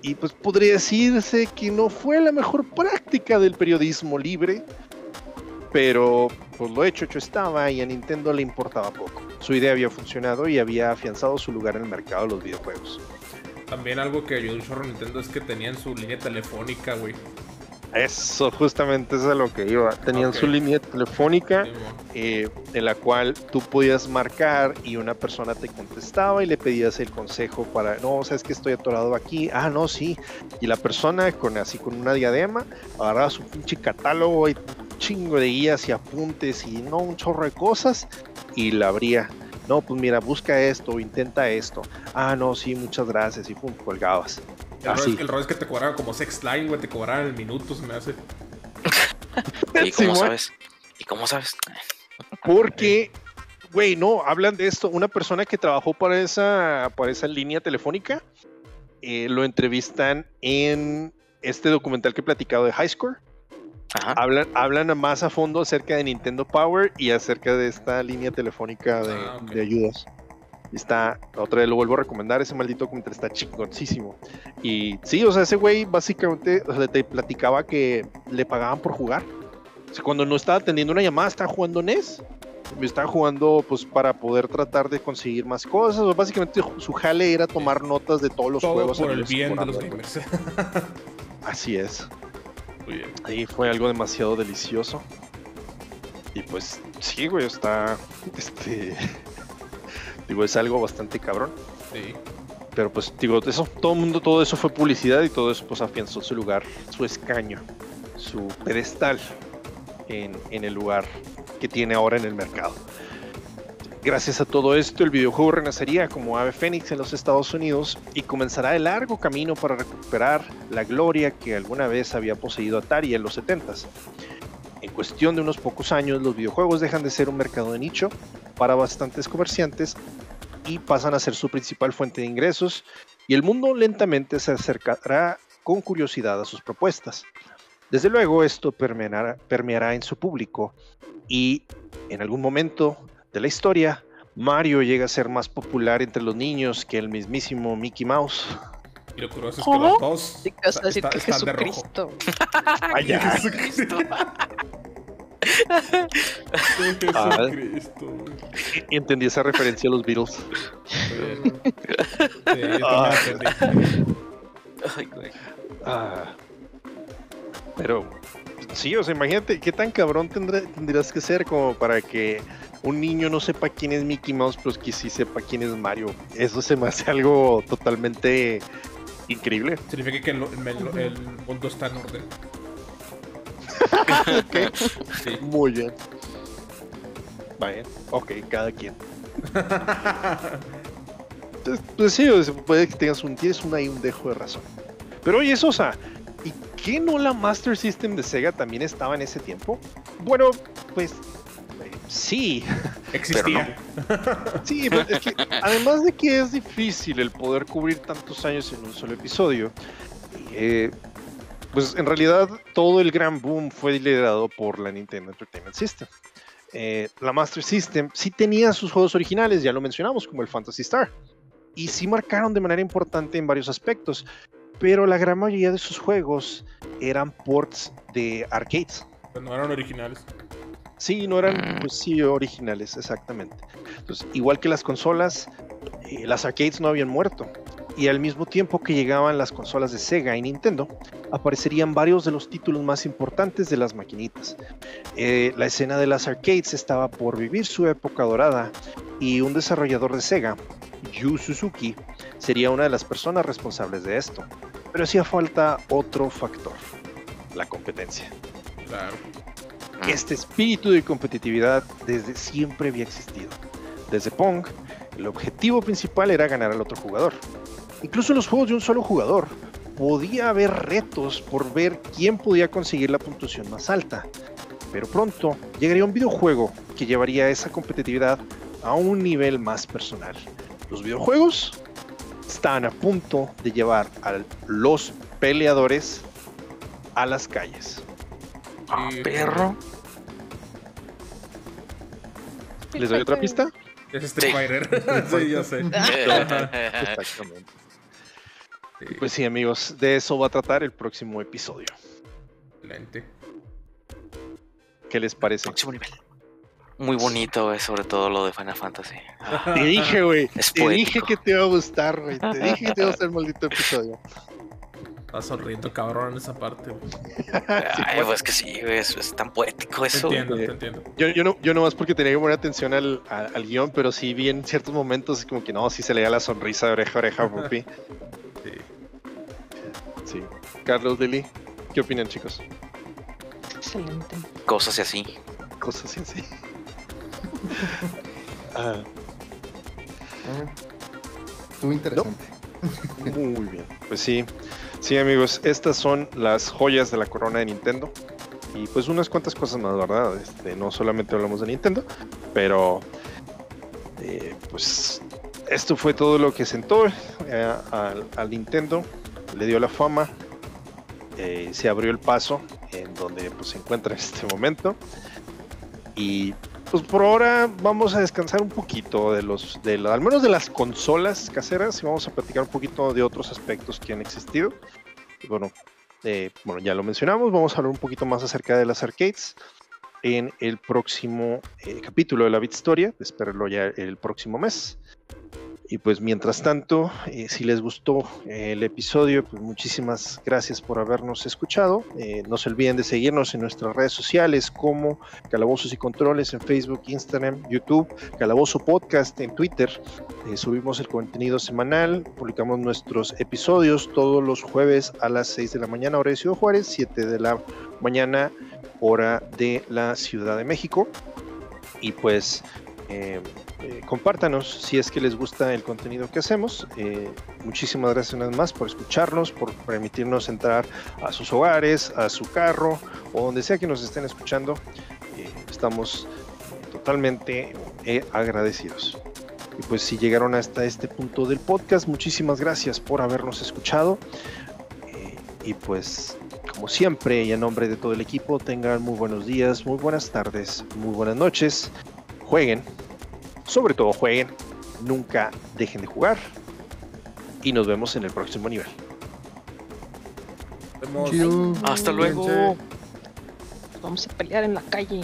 Y pues podría decirse que no fue la mejor práctica del periodismo libre, pero pues lo hecho hecho estaba y a Nintendo le importaba poco. Su idea había funcionado y había afianzado su lugar en el mercado de los videojuegos. También algo que ayudó un chorro a Nintendo es que tenían su línea telefónica, güey. Eso, justamente es a lo que iba. Tenían su línea telefónica mo. eh, en la cual tú podías marcar y una persona te contestaba y le pedías el consejo para, no, sabes que estoy atorado aquí, ah, no, sí. Y la persona con así con una diadema agarraba su pinche catálogo y un chingo de guías y apuntes y no un chorro de cosas y la abría. No, pues mira, busca esto, intenta esto. Ah, no, sí, muchas gracias. Y pum, colgabas. El, rollo Así. es, el rollo es que te cobraban como sex line, güey, te cobraban el minuto, se me hace. [LAUGHS] ¿Y cómo sabes? ¿Y cómo sabes? Porque, güey, no, hablan de esto. Una persona que trabajó para esa, para esa línea telefónica, eh, lo entrevistan en este documental que he platicado de High Score. Ajá. Hablan, hablan más a fondo acerca de Nintendo Power y acerca de esta línea telefónica de, Ah, de ayudas. Está, otra vez lo vuelvo a recomendar, ese maldito documental está chingoncísimo. Y sí, o sea, ese güey básicamente o sea, te platicaba que le pagaban por jugar. O sea, cuando no estaba atendiendo una llamada, estaba jugando NES. Estaba jugando pues para poder tratar de conseguir más cosas. O básicamente su jale era tomar notas de todos los Todo juegos. por el bien de los gamers. Así es. Muy bien. Ahí fue algo demasiado delicioso. Y pues sí, güey, está. Este. Digo, es algo bastante cabrón. Sí. Pero pues digo, eso, todo el mundo, todo eso fue publicidad y todo eso pues afianzó su lugar, su escaño, su pedestal en, en el lugar que tiene ahora en el mercado. Gracias a todo esto, el videojuego renacería como ave fénix en los Estados Unidos y comenzará el largo camino para recuperar la gloria que alguna vez había poseído Atari en los 70s. En cuestión de unos pocos años, los videojuegos dejan de ser un mercado de nicho para bastantes comerciantes y pasan a ser su principal fuente de ingresos y el mundo lentamente se acercará con curiosidad a sus propuestas. Desde luego esto permeará, permeará en su público y en algún momento de la historia Mario llega a ser más popular entre los niños que el mismísimo Mickey Mouse. Y lo curioso es que los dos Sí, que vas a decir está- que están de rojo. Jesucristo. Vaya. [LAUGHS] Jesucristo. Ah. Jesucristo. Entendí esa referencia a los Beatles. Sí, Ah. Ay, güey. Ah. Pero sí, o sea, imagínate qué tan cabrón tendrá- tendrías que ser como para que un niño no sepa quién es Mickey Mouse, pero que sí sepa quién es Mario. Eso se me hace algo totalmente increíble. Significa que el, el- el mundo está en orden. Sí. Muy bien. Vaya, ok, cada quien. Pues, sí, puede que tengas un, tienes un ahí un dejo de razón. Pero oye, Sosa, ¿y qué no la Master System de Sega también estaba en ese tiempo? Bueno, pues eh, sí, Existía. sí, pero es que además de que es difícil el poder cubrir tantos años en un solo episodio, eh, pues en realidad todo el gran boom fue liderado por la Nintendo Entertainment System. Eh, la Master System sí tenía sus juegos originales, ya lo mencionamos, como el Fantasy Star, y sí marcaron de manera importante en varios aspectos, pero la gran mayoría de sus juegos eran ports de arcades. Pero no eran originales. Sí, no eran, pues sí, originales, exactamente. Entonces, igual que las consolas, eh, las arcades no habían muerto. Y al mismo tiempo que llegaban las consolas de Sega y Nintendo, aparecerían varios de los títulos más importantes de las maquinitas. Eh, la escena de las arcades estaba por vivir su época dorada y un desarrollador de Sega Yu Suzuki sería una de las personas responsables de esto, pero hacía falta otro factor, la competencia. Claro. Este espíritu de competitividad desde siempre había existido. Desde Pong, el objetivo principal era ganar al otro jugador. Incluso en los juegos de un solo jugador, podía haber retos por ver quién podía conseguir la puntuación más alta. Pero pronto llegaría un videojuego que llevaría esa competitividad a un nivel más personal. Los videojuegos están a punto de llevar a los peleadores a las calles. Ah, perro. ¿Les doy otra pista? Es Street Sí. Fighter. [LAUGHS] sí, yo sé. [LAUGHS] Exactamente. Sí, Pues sí, amigos, de eso va a tratar el próximo episodio. excelente. ¿Qué les parece? Próximo nivel. Muy bonito, güey, sobre todo lo de Final Fantasy. [LAUGHS] Te dije, güey. Te dije que te iba a gustar, güey. Te dije que te iba a gustar el maldito episodio. Está sonriendo cabrón en esa parte. [LAUGHS] güey. Ay, pues que sí, güey, es, es tan poético Te eso. entiendo, güey. te entiendo. Yo, yo, no, yo no más porque tenía que poner atención al, a- al guion, pero sí vi en ciertos momentos como que no, sí se le da la sonrisa de oreja a oreja, Pupi. Carlos Deli, ¿qué opinan, chicos? Excelente. Cosas así. Cosas así. [LAUGHS] Ah, Ah, Estuvo interesante. muy bien. Pues sí. Sí, amigos, estas son las joyas de la corona de Nintendo. Y pues unas cuantas cosas más, ¿verdad? Este, no solamente hablamos de Nintendo, pero eh, pues esto fue todo lo que sentó eh, al, al Nintendo, le dio la fama, eh, se abrió el paso en donde pues, se encuentra en este momento. Y pues por ahora vamos a descansar un poquito de los, de la- al menos de las consolas caseras y vamos a platicar un poquito de otros aspectos que han existido. Bueno, eh, bueno, ya lo mencionamos, vamos a hablar un poquito más acerca de las arcades en el próximo eh, capítulo de la Bit Historia, espérenlo ya el próximo mes. Y pues mientras tanto, eh, si les gustó eh, el episodio, pues muchísimas gracias por habernos escuchado. Eh, no se olviden de seguirnos en nuestras redes sociales como Calabozos y Controles en Facebook, Instagram, YouTube, Calabozo Podcast en Twitter. Subimos el contenido semanal, publicamos nuestros episodios todos los jueves a las 6 de la mañana, hora de Ciudad Juárez, 7 de la mañana, hora de la Ciudad de México. Y pues eh, eh, compártanos si es que les gusta el contenido que hacemos. Eh, muchísimas gracias una vez más por escucharnos, por permitirnos entrar a sus hogares, a su carro o donde sea que nos estén escuchando. Eh, estamos totalmente agradecidos. Y pues si llegaron hasta este punto del podcast, muchísimas gracias por habernos escuchado. Y pues como siempre y en nombre de todo el equipo, tengan muy buenos días, muy buenas tardes, muy buenas noches. Jueguen, sobre todo jueguen, nunca dejen de jugar. Y nos vemos en el próximo nivel. Hasta luego. Vamos a pelear en la calle.